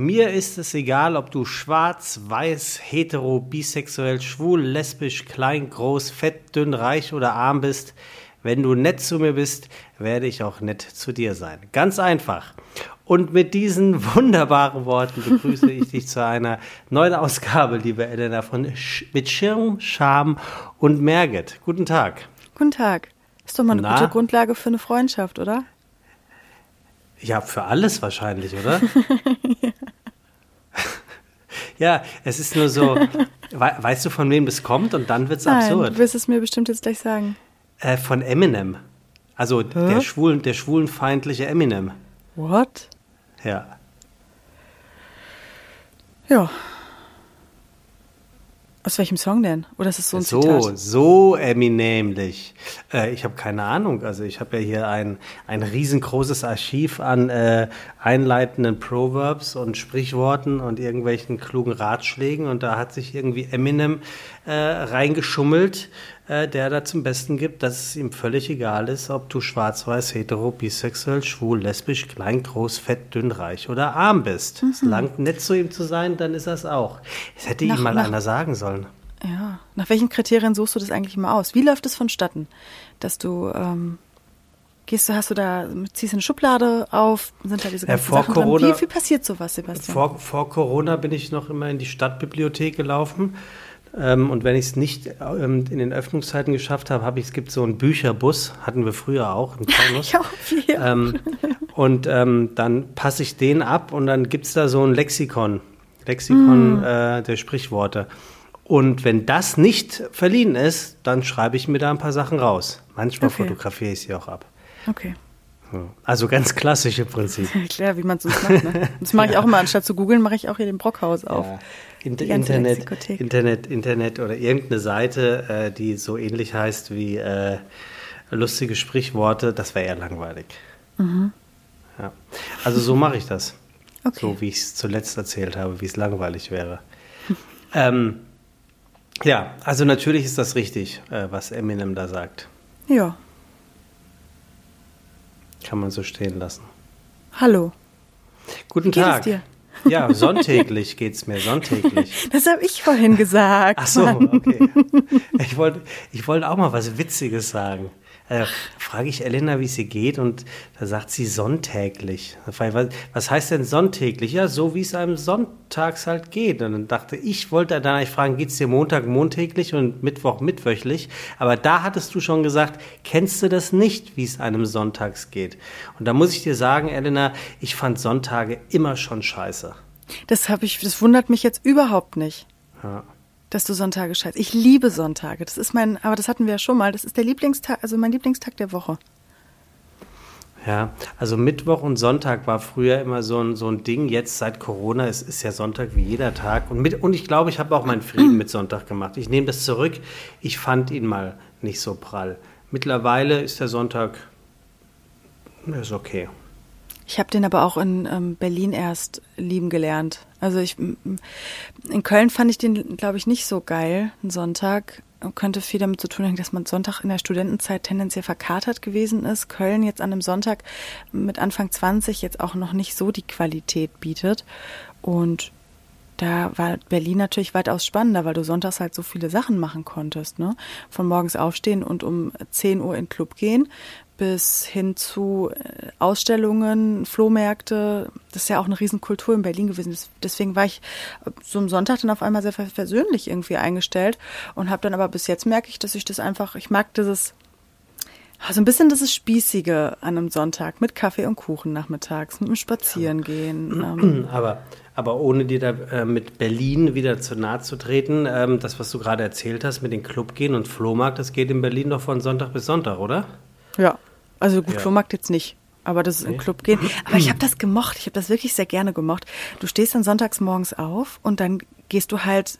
Mir ist es egal, ob du schwarz, weiß, hetero, bisexuell, schwul, lesbisch, klein, groß, fett, dünn, reich oder arm bist. Wenn du nett zu mir bist, werde ich auch nett zu dir sein. Ganz einfach. Und mit diesen wunderbaren Worten begrüße ich dich zu einer neuen Ausgabe, liebe Elena, von Sch mit Schirm, Scham und Merget. Guten Tag. Guten Tag. Ist doch mal eine Na? gute Grundlage für eine Freundschaft, oder? Ja, für alles wahrscheinlich, oder? ja. ja, es ist nur so, weißt du, von wem das kommt und dann wird es absurd. Du wirst es mir bestimmt jetzt gleich sagen. Äh, von Eminem. Also der, schwulen, der schwulenfeindliche Eminem. What? Ja. Ja. Aus welchem Song denn? Oder ist es so ein so, Zitat? So eminentlich. Äh, ich habe keine Ahnung. Also ich habe ja hier ein, ein riesengroßes Archiv an äh, einleitenden Proverbs und Sprichworten und irgendwelchen klugen Ratschlägen. Und da hat sich irgendwie Eminem äh, reingeschummelt äh, der da zum Besten gibt, dass es ihm völlig egal ist, ob du schwarz-weiß, hetero, bisexuell, schwul, lesbisch, klein, groß, fett, dünn, reich oder arm bist. Mhm. Es langt nett zu ihm zu sein, dann ist das auch. Das hätte nach, ihm mal nach, einer sagen sollen. Ja, nach welchen Kriterien suchst du das eigentlich immer aus? Wie läuft es vonstatten, dass du ähm, Gehst du, hast du da, ziehst eine Schublade auf, sind da diese ganzen ja, vor Sachen Corona, drin? Wie, wie passiert sowas, Sebastian? Vor, vor Corona bin ich noch immer in die Stadtbibliothek gelaufen ähm, und wenn ich es nicht ähm, in den Öffnungszeiten geschafft habe, habe ich, es gibt so einen Bücherbus, hatten wir früher auch im Taunus. ja, ähm, und ähm, dann passe ich den ab und dann gibt es da so ein Lexikon, Lexikon mm. äh, der Sprichworte. Und wenn das nicht verliehen ist, dann schreibe ich mir da ein paar Sachen raus. Manchmal okay. fotografiere ich sie auch ab. Okay. Also ganz klassische Prinzip. Klar, wie man es macht. Ne? Das mache ich auch immer. Anstatt zu googeln, mache ich auch hier den Brockhaus auf. Ja. Inter Internet, Internet, Internet oder irgendeine Seite, äh, die so ähnlich heißt wie äh, lustige Sprichworte, das wäre eher langweilig. Mhm. Ja. Also so mache ich das. Okay. So wie ich es zuletzt erzählt habe, wie es langweilig wäre. ähm, ja, also natürlich ist das richtig, äh, was Eminem da sagt. Ja. Kann man so stehen lassen. Hallo. Guten Wie Tag. Geht es dir? Ja, sonntäglich geht es mir, sonntäglich. Das habe ich vorhin gesagt. Ach so, okay. Ich wollte ich wollt auch mal was Witziges sagen. Äh, frage ich Elena, wie es ihr geht, und da sagt sie sonntäglich. Was heißt denn sonntäglich? Ja, so wie es einem sonntags halt geht. Und dann dachte ich, wollte dann eigentlich fragen, geht es dir Montag montäglich und Mittwoch mittwöchlich? Aber da hattest du schon gesagt, kennst du das nicht, wie es einem sonntags geht? Und da muss ich dir sagen, Elena, ich fand Sonntage immer schon scheiße. Das habe ich, das wundert mich jetzt überhaupt nicht. Ja dass du Sonntage scheißt. Ich liebe Sonntage. Das ist mein, aber das hatten wir ja schon mal. Das ist der Lieblingstag, also mein Lieblingstag der Woche. Ja, also Mittwoch und Sonntag war früher immer so ein, so ein Ding. Jetzt seit Corona ist, ist ja Sonntag wie jeder Tag. Und, mit, und ich glaube, ich habe auch meinen Frieden mit Sonntag gemacht. Ich nehme das zurück. Ich fand ihn mal nicht so prall. Mittlerweile ist der Sonntag, ist okay. Ich habe den aber auch in ähm, Berlin erst lieben gelernt. Also ich in Köln fand ich den, glaube ich, nicht so geil, einen Sonntag. Könnte viel damit zu tun haben, dass man Sonntag in der Studentenzeit tendenziell verkatert gewesen ist. Köln jetzt an einem Sonntag mit Anfang 20 jetzt auch noch nicht so die Qualität bietet. Und da war Berlin natürlich weitaus spannender, weil du sonntags halt so viele Sachen machen konntest, ne? Von morgens aufstehen und um 10 Uhr in den Club gehen, bis hin zu äh, Ausstellungen, Flohmärkte. Das ist ja auch eine Riesenkultur in Berlin gewesen. Deswegen war ich äh, so am Sonntag dann auf einmal sehr persönlich irgendwie eingestellt und habe dann aber bis jetzt merke ich, dass ich das einfach, ich mag dieses also ein bisschen ist Spießige an einem Sonntag mit Kaffee und Kuchen nachmittags, mit dem Spazierengehen. Ähm. Aber, aber ohne dir da äh, mit Berlin wieder zu nahe zu treten, ähm, das, was du gerade erzählt hast mit den Club gehen und Flohmarkt, das geht in Berlin doch von Sonntag bis Sonntag, oder? Ja, also gut, ja. Flohmarkt jetzt nicht. Aber das ist okay. im Club gehen. Aber ich habe das gemocht. Ich habe das wirklich sehr gerne gemocht. Du stehst dann sonntags morgens auf und dann gehst du halt,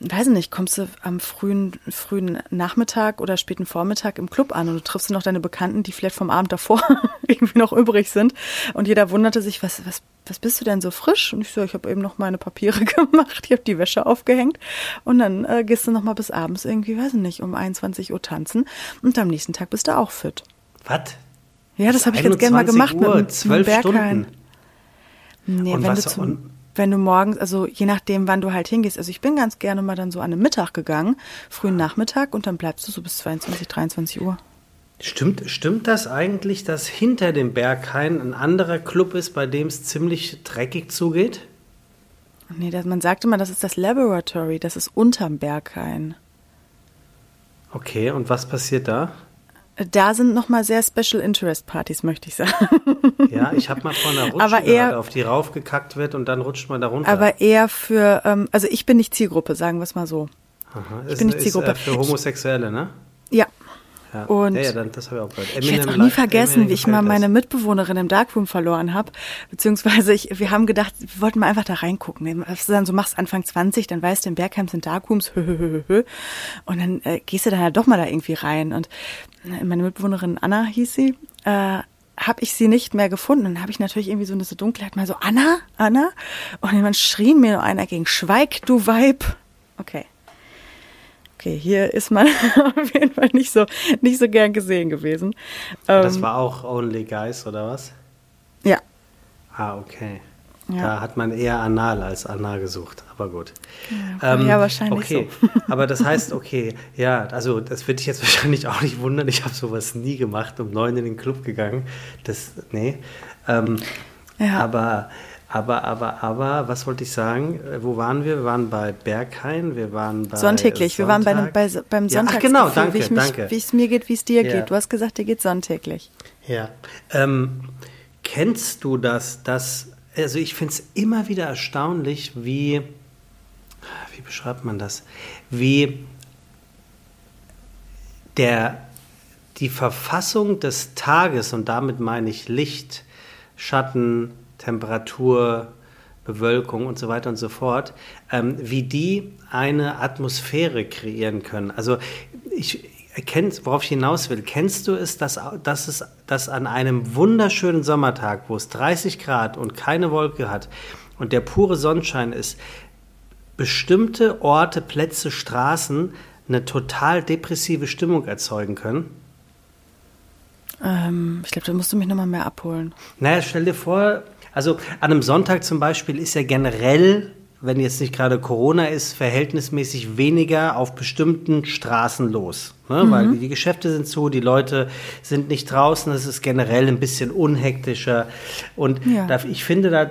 weiß nicht, kommst du am frühen, frühen Nachmittag oder späten Vormittag im Club an und du triffst noch deine Bekannten, die vielleicht vom Abend davor irgendwie noch übrig sind. Und jeder wunderte sich, was, was, was bist du denn so frisch? Und ich so, ich habe eben noch meine Papiere gemacht, ich habe die Wäsche aufgehängt. Und dann äh, gehst du noch mal bis abends irgendwie, weiß nicht, um 21 Uhr tanzen. Und am nächsten Tag bist du auch fit. Was? Ja, das habe ich jetzt gerne mal gemacht Uhr, mit, zwölf Stunden. Nee, und, was, und wenn du morgens, also je nachdem, wann du halt hingehst. Also ich bin ganz gerne mal dann so an einem Mittag gegangen, frühen Nachmittag und dann bleibst du so bis 22, 23 Uhr. Stimmt, stimmt das eigentlich, dass hinter dem Berghain ein anderer Club ist, bei dem es ziemlich dreckig zugeht? Nee, das, man sagt immer, das ist das Laboratory, das ist unterm Berghain. Okay, und was passiert da? Da sind nochmal sehr Special Interest Partys, möchte ich sagen. Ja, ich habe mal vor einer Rutsche Aber gehört, eher- auf die raufgekackt wird und dann rutscht man da runter. Aber eher für, ähm, also ich bin nicht Zielgruppe, sagen wir es mal so. Aha, ich ist, bin nicht ist, Zielgruppe. Äh, für Homosexuelle, ne? Ja. Ja, Und ja, ja das habe ich auch gehört. Ich werde es auch Eminem- nie vergessen, Eminem wie ich mal meine. Mitbewohnerin im Darkroom verloren habe. Beziehungsweise ich, wir haben gedacht, wir wollten mal einfach da reingucken. Was du dann so machst Anfang 20, dann weißt du, in Bergheim sind Darkrooms, hö, hö, hö, hö, hö. Und dann äh, gehst du dann halt doch mal da irgendwie rein. Und äh, meine Mitbewohnerin Anna hieß sie, äh, habe ich sie nicht mehr gefunden. Dann habe ich natürlich irgendwie so eine so Dunkelheit mal so, Anna, Anna. Und jemand schrie mir nur einer gegen, schweig, du Weib. Okay. Okay, hier ist man auf jeden Fall nicht so, nicht so gern gesehen gewesen. Das Ähm, war auch Only Guys, oder was? ja, Ah, okay. Ja. Da hat man eher Anal als Anal gesucht, aber gut. ja, wahrscheinlich okay. aber das heißt, okay, ja, also das würde ich jetzt wahrscheinlich auch nicht wundern. Ich habe sowas nie gemacht, um neun in den Club gegangen. Das, nee. Ähm, Ja. Aber, aber, aber, aber, was wollte ich sagen? Äh, Wo waren wir? Wir waren bei Berghain, wir waren bei sonntäglich. Wir waren bei, bei, beim Ja, ach, genau, danke, wie ich mich, danke. wie es mir geht, wie es dir Ja. geht. Du hast gesagt, dir geht sonntäglich. Ja. Ähm, kennst du das, dass, also ich finde es immer wieder erstaunlich, wie, wie beschreibt man das, wie der, die Verfassung des Tages, und damit meine ich Licht, Schatten, Temperatur, Bewölkung und so weiter und so fort, ähm, wie die eine Atmosphäre kreieren können. Also ich erkenne, worauf ich hinaus will, kennst du es, dass, dass es dass an einem wunderschönen Sommertag, wo es 30 Grad und keine Wolke hat und der pure Sonnenschein ist, bestimmte Orte, Plätze, Straßen eine total depressive Stimmung erzeugen können? Ähm, ich glaube, da musst du mich nochmal mehr abholen. Naja, stell dir vor, also an einem Sonntag zum Beispiel ist ja generell, wenn jetzt nicht gerade Corona ist, verhältnismäßig weniger auf bestimmten Straßen los. Ne? Weil die Geschäfte sind zu, die Leute sind nicht draußen, es ist generell ein bisschen unhektischer. Und Ja. da, ich finde, da,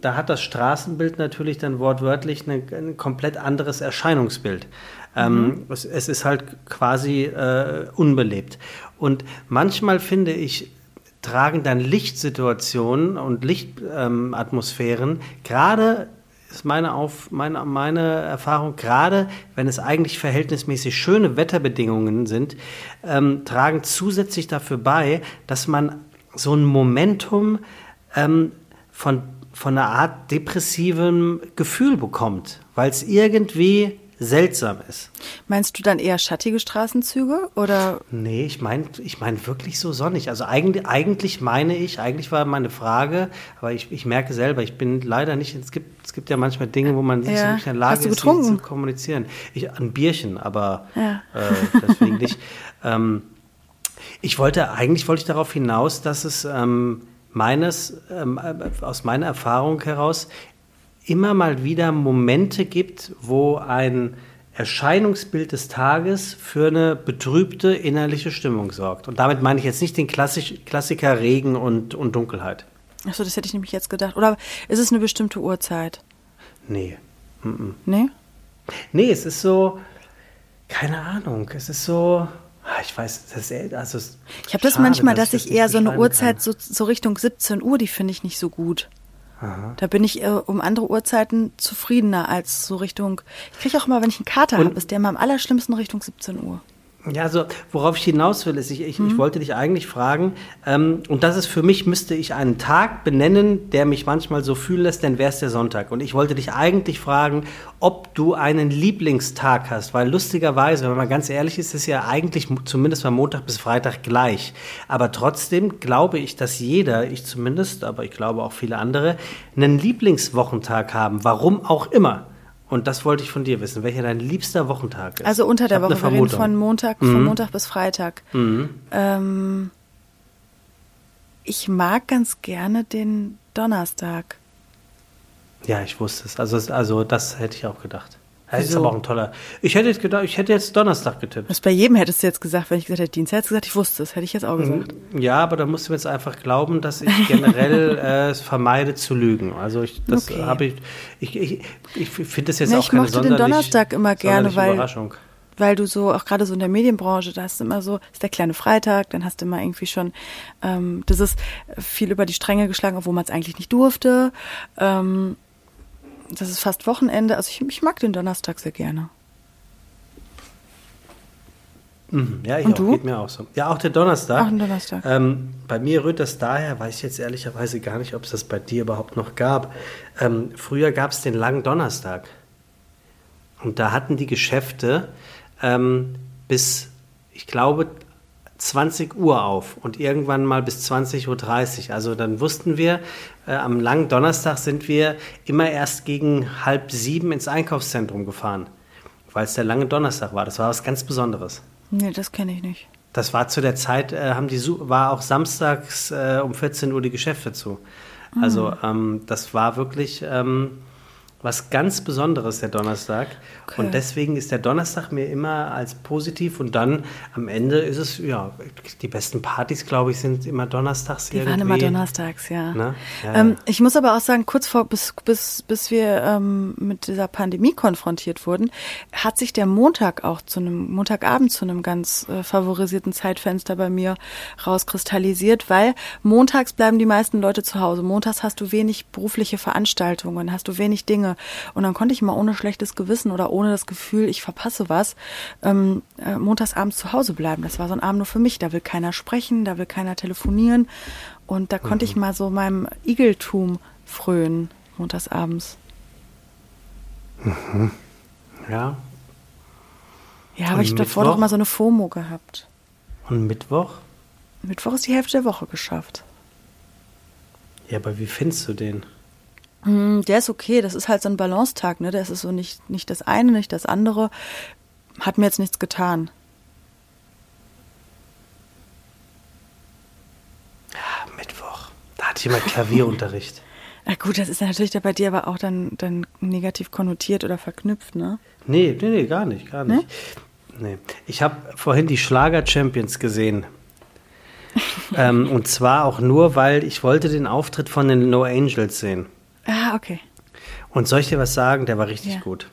da hat das Straßenbild natürlich dann wortwörtlich eine, ein komplett anderes Erscheinungsbild. Ähm, es, es ist halt quasi äh, unbelebt. Und manchmal finde ich, tragen dann Lichtsituationen und Lichtatmosphären, ähm, gerade ist meine, Auf, meine, meine Erfahrung, gerade wenn es eigentlich verhältnismäßig schöne Wetterbedingungen sind, ähm, tragen zusätzlich dafür bei, dass man so ein Momentum ähm, von, von einer Art depressivem Gefühl bekommt, weil es irgendwie seltsam ist. Meinst du dann eher schattige Straßenzüge oder Nee, ich meine ich mein wirklich so sonnig. Also eigentlich, eigentlich meine ich, eigentlich war meine Frage, aber ich, ich merke selber, ich bin leider nicht, es gibt, es gibt ja manchmal Dinge, wo man nicht so Ja. wirklich in der Lage ist, zu kommunizieren. Ich, ein Bierchen, aber Ja. äh, deswegen nicht. Ähm, ich wollte, eigentlich wollte ich darauf hinaus, dass es ähm, meines, ähm, äh, aus meiner Erfahrung heraus immer mal wieder Momente gibt, wo ein Erscheinungsbild des Tages für eine betrübte innerliche Stimmung sorgt. Und damit meine ich jetzt nicht den Klassisch, Klassiker Regen und, und Dunkelheit. Achso, das hätte ich nämlich jetzt gedacht. Oder ist es eine bestimmte Uhrzeit? Nee. Mm-mm. Nee? Nee, es ist so, keine Ahnung, es ist so, ah, ich weiß, das ist, also Ich habe das manchmal, dass das ich nicht eher so eine Uhrzeit so, so Richtung 17 Uhr, die finde ich nicht so gut. Aha. Da bin ich äh, um andere Uhrzeiten zufriedener als so Richtung. Ich kriege auch immer, wenn ich einen Kater habe, ist der immer am allerschlimmsten Richtung 17 Uhr. Ja, also worauf ich hinaus will, ist, ich, ich, Mhm. ich wollte dich eigentlich fragen, ähm, und das ist für mich, müsste ich einen Tag benennen, der mich manchmal so fühlen lässt, dann wäre es der Sonntag. Und ich wollte dich eigentlich fragen, ob du einen Lieblingstag hast, weil lustigerweise, wenn man ganz ehrlich ist, ist ja eigentlich zumindest von Montag bis Freitag gleich. Aber trotzdem glaube ich, dass jeder, ich zumindest, aber ich glaube auch viele andere, einen Lieblingswochentag haben, warum auch immer. Und das wollte ich von dir wissen, welcher dein liebster Wochentag ist. Also unter der Woche, wir reden von Montag, von Montag bis Freitag. Ähm, ich mag ganz gerne den Donnerstag. Ja, ich wusste es. Also, also das hätte ich auch gedacht. Das ist aber auch ein toller. Ich hätte jetzt gedacht, ich hätte jetzt Donnerstag getippt. Was bei jedem hättest du jetzt gesagt, wenn ich gesagt hätte Dienstag, hättest du gesagt, ich wusste es, hätte ich jetzt auch gesagt. Ja, aber da musst du jetzt einfach glauben, dass ich generell äh, es vermeide zu lügen. Also ich, das Okay. habe ich, ich, ich, ich finde das jetzt Nee, auch ich keine mochte den sonderlich, Donnerstag immer gerne, weil- Überraschung. weil du so, auch gerade so in der Medienbranche, da hast du immer so, ist der kleine Freitag, dann hast du immer irgendwie schon, ähm, das ist viel über die Stränge geschlagen, obwohl man es eigentlich nicht durfte. Ähm, das ist fast Wochenende. Also ich, ich mag den Donnerstag sehr gerne. Mhm. Ja, ich Und auch, du? geht mir auch so. Ja, auch der Donnerstag. Auch ein Donnerstag. Ähm, bei mir rührt das daher, weiß ich jetzt ehrlicherweise gar nicht, ob es das bei dir überhaupt noch gab. Ähm, früher gab es den langen Donnerstag. Und da hatten die Geschäfte ähm, bis, ich glaube, 20 Uhr auf und irgendwann mal bis 20.30 Uhr. Also dann wussten wir, äh, am langen Donnerstag sind wir immer erst gegen halb sieben ins Einkaufszentrum gefahren, weil es der lange Donnerstag war. Das war was ganz Besonderes. Nee, das kenne ich nicht. Das war zu der Zeit, äh, haben die war auch samstags äh, um 14 Uhr die Geschäfte zu. Also ähm, das war wirklich ähm, was ganz Besonderes, der Donnerstag. Okay. Und deswegen ist der Donnerstag mir immer als positiv und dann am Ende ist es, ja, die besten Partys, glaube ich, sind immer donnerstags Die irgendwie. waren immer donnerstags, ja. Ne? Ja, ähm, ja. ich muss aber auch sagen, kurz vor, bis, bis, bis wir ähm, mit dieser Pandemie konfrontiert wurden, hat sich der Montag auch zu einem, Montagabend zu einem ganz äh, favorisierten Zeitfenster bei mir rauskristallisiert, weil montags bleiben die meisten Leute zu Hause. Montags hast du wenig berufliche Veranstaltungen, hast du wenig Dinge. Und dann konnte ich mal ohne schlechtes Gewissen oder ohne das Gefühl, ich verpasse was, ähm, äh, montags abends zu Hause bleiben. Das war so ein Abend nur für mich. Da will keiner sprechen, da will keiner telefonieren. Und da konnte ich mal so meinem Igeltum frönen, montags abends. ja. Ja, aber Und ich davor noch mal so eine FOMO gehabt. Und Mittwoch? Mittwoch ist die Hälfte der Woche geschafft. Ja, aber wie findest du den? Hm, Der ist okay, das ist halt so ein Balancetag, ne? Das ist so nicht, nicht das eine, nicht das andere. Hat mir jetzt nichts getan. Ja, Mittwoch. Da hatte ich mal Klavierunterricht. Na gut, das ist natürlich da bei dir aber auch dann, dann negativ konnotiert oder verknüpft, ne? Nee, nee, nee, gar nicht, gar nicht. Nee. Ich habe vorhin die Schlager-Champions gesehen. ähm, und zwar auch nur, weil ich wollte den Auftritt von den No Angels sehen. Ah, okay. Und soll ich dir was sagen? Der war richtig Ja. gut.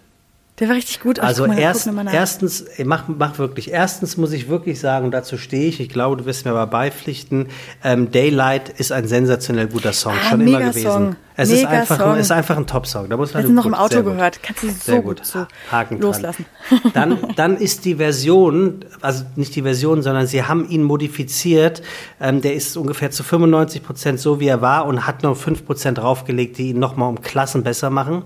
Der war richtig gut. Also mal, erst, erstens, mach, mach wirklich, erstens muss ich wirklich sagen, und dazu stehe ich, ich glaube, du wirst mir aber beipflichten, ähm, Daylight ist ein sensationell guter Song, Ah, schon immer gewesen. Es ist einfach, Song. ein, ist einfach ein Top-Song. Da muss man noch gut, im Auto gehört. Kannst du so Sehr gut gut. so Haken loslassen. Dran. Dann, dann ist die Version, also nicht die Version, sondern sie haben ihn modifiziert. Ähm, der ist ungefähr zu 95 Prozent so, wie er war und hat noch 5 Prozent draufgelegt, die ihn nochmal um Klassen besser machen.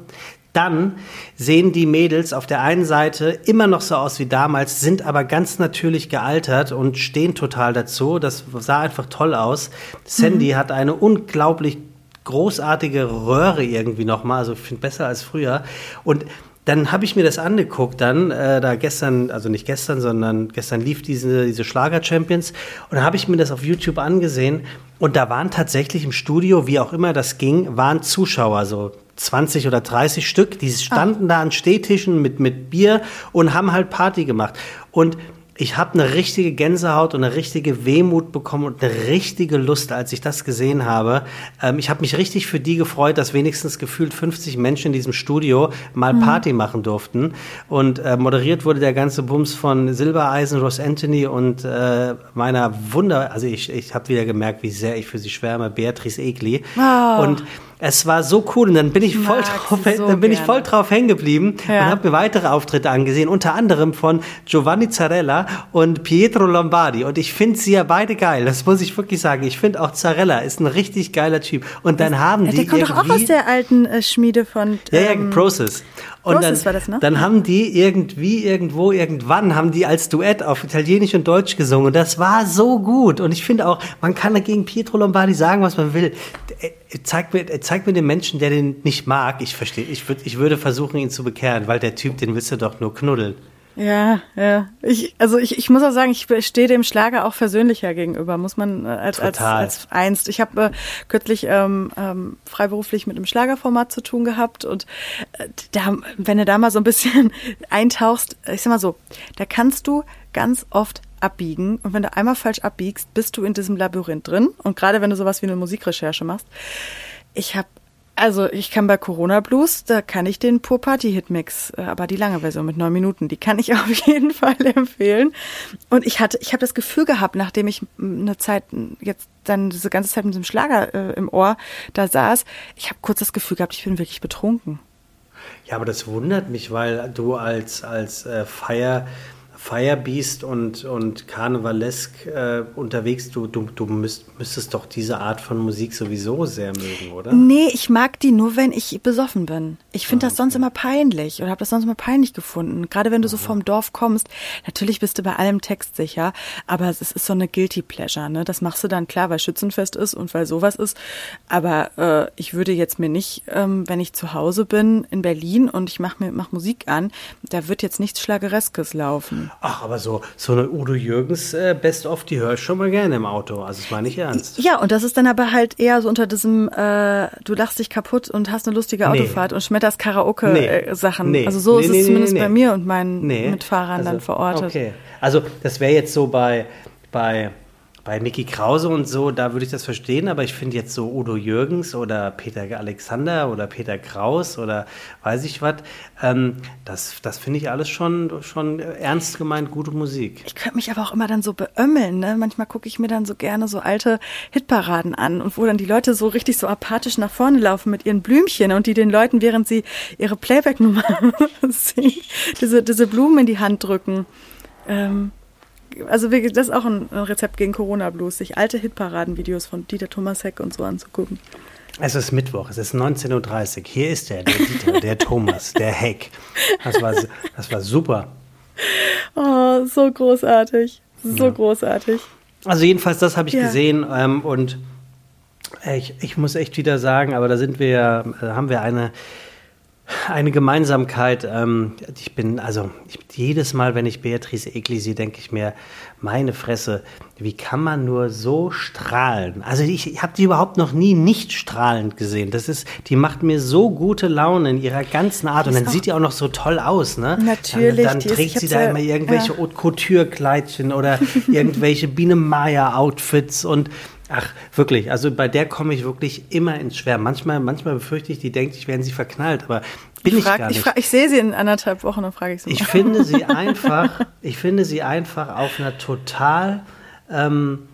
Dann sehen die Mädels auf der einen Seite immer noch so aus wie damals, sind aber ganz natürlich gealtert und stehen total dazu. Das sah einfach toll aus. Sandy hat eine unglaublich großartige Röhre irgendwie nochmal, also ich finde besser als früher. Und dann habe ich mir das angeguckt, dann äh, da gestern, also nicht gestern, sondern gestern lief diese, diese Schlager-Champions und dann habe ich mir das auf YouTube angesehen und da waren tatsächlich im Studio, wie auch immer das ging, waren Zuschauer, so 20 oder 30 Stück, die standen da an Stehtischen mit, mit Bier und haben halt Party gemacht. Und ich habe eine richtige Gänsehaut und eine richtige Wehmut bekommen und eine richtige Lust, als ich das gesehen habe. Ähm, ich habe mich richtig für die gefreut, dass wenigstens gefühlt 50 Menschen in diesem Studio mal Party machen durften. Und äh, moderiert wurde der ganze Bums von Silbereisen, Ross Anthony und äh, meiner Wunder, also ich, ich habe wieder gemerkt, wie sehr ich für sie schwärme, Beatrice Egli. Oh. Und es war so cool und dann bin ich Ich voll drauf, so dann bin ich voll drauf hängen geblieben Ja. und habe mir weitere Auftritte angesehen, unter anderem von Giovanni Zarella und Pietro Lombardi. Und ich finde sie ja beide geil. Das muss ich wirklich sagen. Ich finde auch Zarella ist ein richtig geiler Typ. Und dann haben Ja, die der kommt doch auch aus der alten äh, Schmiede von. ja, ja, ähm, Process. Und dann, war das, ne? dann haben die irgendwie, irgendwo, irgendwann haben die als Duett auf Italienisch und Deutsch gesungen. Und das war so gut. Und ich finde auch, man kann dagegen Pietro Lombardi sagen, was man will. Zeigt mir, zeigt mir den Menschen, der den nicht mag. Ich verstehe, ich, würd, ich würde versuchen, ihn zu bekehren, weil der Typ, den willst du doch nur knuddeln. Ja, ja. Ich, also ich, ich muss auch sagen, ich stehe dem Schlager auch versöhnlicher gegenüber, muss man äh, als, als, als einst. Ich habe äh, kürzlich ähm, ähm, freiberuflich mit einem Schlagerformat zu tun gehabt und äh, da, wenn du da mal so ein bisschen eintauchst, ich sag mal so, da kannst du ganz oft abbiegen und wenn du einmal falsch abbiegst, bist du in diesem Labyrinth drin und gerade wenn du sowas wie eine Musikrecherche machst. Ich habe also ich kann bei Corona Blues, da kann ich den Pur Party Hit Mix, äh, aber die lange Version mit neun Minuten, die kann ich auf jeden Fall empfehlen. Und ich hatte, ich habe das Gefühl gehabt, nachdem ich eine Zeit jetzt dann diese ganze Zeit mit diesem Schlager äh, im Ohr da saß, ich habe kurz das Gefühl gehabt, ich bin wirklich betrunken. Ja, aber das wundert mich, weil du als als äh, Feier Firebeast und, und Karnevalesk äh, unterwegs, du, du, du müsst, müsstest doch diese Art von Musik sowieso sehr mögen, oder? Nee, ich mag die nur, wenn ich besoffen bin. Ich finde ah, das sonst immer peinlich oder habe das sonst immer peinlich gefunden. Gerade wenn du Aha. so vom Dorf kommst, natürlich bist du bei allem Text sicher, aber es ist so eine Guilty Pleasure, ne? Das machst du dann klar, weil Schützenfest ist und weil sowas ist. Aber äh, ich würde jetzt mir nicht, ähm, wenn ich zu Hause bin in Berlin und ich mache mir mach Musik an, da wird jetzt nichts Schlagereskes laufen. Ach, aber so, so eine Udo Jürgens äh, Best of, die höre ich schon mal gerne im Auto. Also, es war nicht ernst. Ja, und das ist dann aber halt eher so unter diesem, äh, du lachst dich kaputt und hast eine lustige Autofahrt nee. und schmetterst Karaoke-Sachen. Nee. Also, so nee, ist es zumindest bei mir und meinen Mitfahrern also, dann verortet. Okay. Also, das wäre jetzt so bei, bei bei Mickey Krause und so, da würde ich das verstehen, aber ich finde jetzt so Udo Jürgens oder Peter Alexander oder Peter Kraus oder weiß ich was, ähm, das, das finde ich alles schon, schon ernst gemeint gute Musik. Ich könnte mich aber auch immer dann so beömmeln. Ne? Manchmal gucke ich mir dann so gerne so alte Hitparaden an und wo dann die Leute so richtig so apathisch nach vorne laufen mit ihren Blümchen und die den Leuten, während sie ihre Playback-Nummer singen, diese, diese Blumen in die Hand drücken. Ähm, also das ist auch ein Rezept gegen Corona-Blues, sich alte Hitparaden-Videos von Dieter Thomas Heck und so anzugucken. Es ist Mittwoch, es ist 19.30 Uhr. Hier ist er, der Dieter, der Thomas, der Heck. Das war, das war super. Oh, so großartig. So ja. großartig. Also jedenfalls, das habe ich ja. gesehen ähm, und ich, ich muss echt wieder sagen, aber da sind wir, äh, haben wir eine eine Gemeinsamkeit. Ähm, ich bin, also ich, jedes Mal, wenn ich Beatrice Egli sehe, denke ich mir, meine Fresse, wie kann man nur so strahlen? Also ich, ich habe die überhaupt noch nie nicht strahlend gesehen. Das ist, die macht mir so gute Laune in ihrer ganzen Art und dann sieht die auch noch so toll aus, ne? Natürlich. Dann, dann trägt sie da immer irgendwelche ja. Haute Couture Kleidchen oder irgendwelche Biene Maya Outfits und Ach, wirklich. Also bei der komme ich wirklich immer ins Schwärmen. Manchmal, manchmal befürchte ich, die denkt, ich werde sie verknallt, aber bin ich, frag, ich gar nicht. Ich, frag, ich sehe sie in anderthalb Wochen und frage ich sie. Ich finde sie einfach, ich finde sie einfach auf einer total, ähm,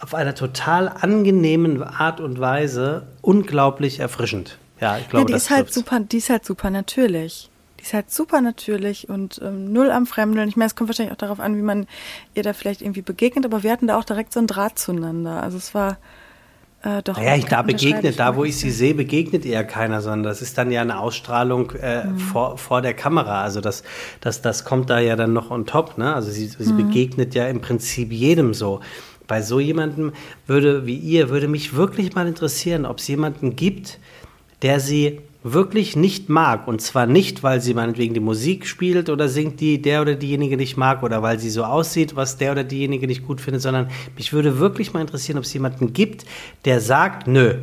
auf einer total angenehmen Art und Weise unglaublich erfrischend. Ja, ich glaube, ja, die ist halt super, die ist halt super natürlich. Ist halt super natürlich und ähm, null am Fremdeln. Ich meine, es kommt wahrscheinlich auch darauf an, wie man ihr da vielleicht irgendwie begegnet, aber wir hatten da auch direkt so einen Draht zueinander. Also es war äh, doch. Naja, ich da begegnet, da wo ich sie sehe, begegnet ihr keiner, sondern das ist dann ja eine Ausstrahlung äh, mhm. vor, vor der Kamera. Also das, das, das kommt da ja dann noch on top. Ne? Also sie, sie mhm. begegnet ja im Prinzip jedem so. Bei so jemandem würde wie ihr, würde mich wirklich mal interessieren, ob es jemanden gibt, der sie wirklich nicht mag. Und zwar nicht, weil sie meinetwegen die Musik spielt oder singt, die der oder diejenige nicht mag oder weil sie so aussieht, was der oder diejenige nicht gut findet, sondern mich würde wirklich mal interessieren, ob es jemanden gibt, der sagt, nö,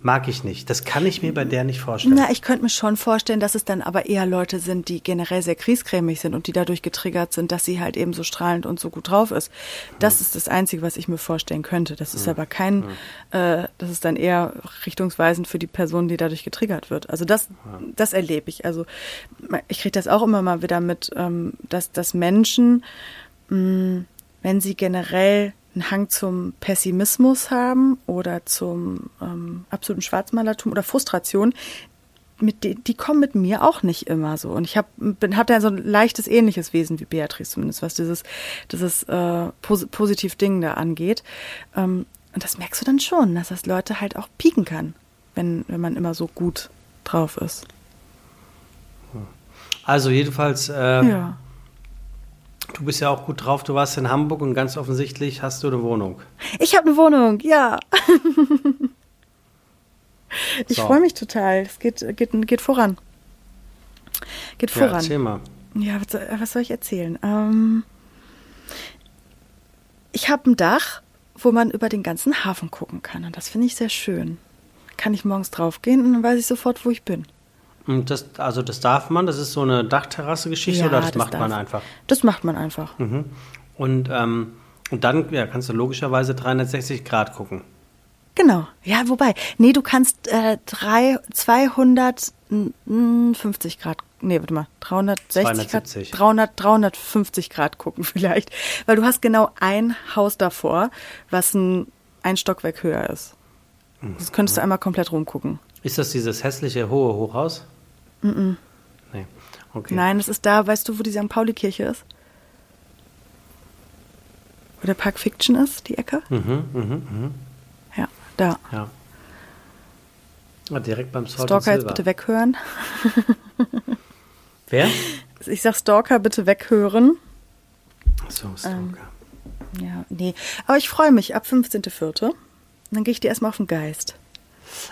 Mag ich nicht. Das kann ich mir bei der nicht vorstellen. Na, ich könnte mir schon vorstellen, dass es dann aber eher Leute sind, die generell sehr kriescremig sind und die dadurch getriggert sind, dass sie halt eben so strahlend und so gut drauf ist. Das hm. ist das Einzige, was ich mir vorstellen könnte. Das ist hm. aber kein, hm. äh, das ist dann eher richtungsweisend für die Person, die dadurch getriggert wird. Also das, das erlebe ich. Also ich kriege das auch immer mal wieder mit, ähm, dass, dass Menschen, mh, hm, wenn sie generell einen Hang zum Pessimismus haben oder zum ähm, absoluten Schwarzmalertum oder Frustration, mit die, die kommen mit mir auch nicht immer so. Und ich habe hab da so ein leichtes ähnliches Wesen wie Beatrice zumindest, was dieses, dieses äh, Pos positiv Ding da angeht. Ähm, und das merkst du dann schon, dass das Leute halt auch pieken kann, wenn, wenn man immer so gut drauf ist. Also jedenfalls äh, ja. Du bist ja auch gut drauf. Du warst in Hamburg und ganz offensichtlich hast du eine Wohnung. Ich habe eine Wohnung, ja. ich so. freue mich total. Es geht, geht, geht voran. Geht voran. Ja, erzähl mal. Ja, was soll, was soll ich erzählen? Ähm, ich habe ein Dach, wo man über den ganzen Hafen gucken kann. Und das finde ich sehr schön. Kann ich morgens draufgehen und dann weiß ich sofort, wo ich bin. Und das, also das darf man, das ist so eine Dachterrasse-Geschichte Ja, oder das, das macht man darf. einfach? Das macht man einfach. Mhm. Und, ähm, und dann ja, kannst du logischerweise 360 Grad gucken. Genau. Ja, wobei. Nee, du kannst äh, drei, 250 Grad, nee, warte mal, 360 270. Grad, 300, 350 Grad gucken vielleicht. Weil du hast genau ein Haus davor, was ein, ein Stockwerk höher ist. Das könntest du einmal komplett rumgucken. Ist das dieses hässliche hohe Hochhaus? Mhm. Nee. Okay. Nein, das ist da, weißt du, wo die St. Pauli-Kirche ist? Wo der Park Fiction ist, die Ecke? Mhm, mhm, mhm. Ja, da. Ja. Ah, direkt beim Salt Stalker jetzt bitte weghören. Wer? Ich sag Stalker bitte weghören. So, Stalker. Ähm. Ja, nee. Aber ich freue mich ab 15.04. Dann gehe ich dir erstmal auf den Geist.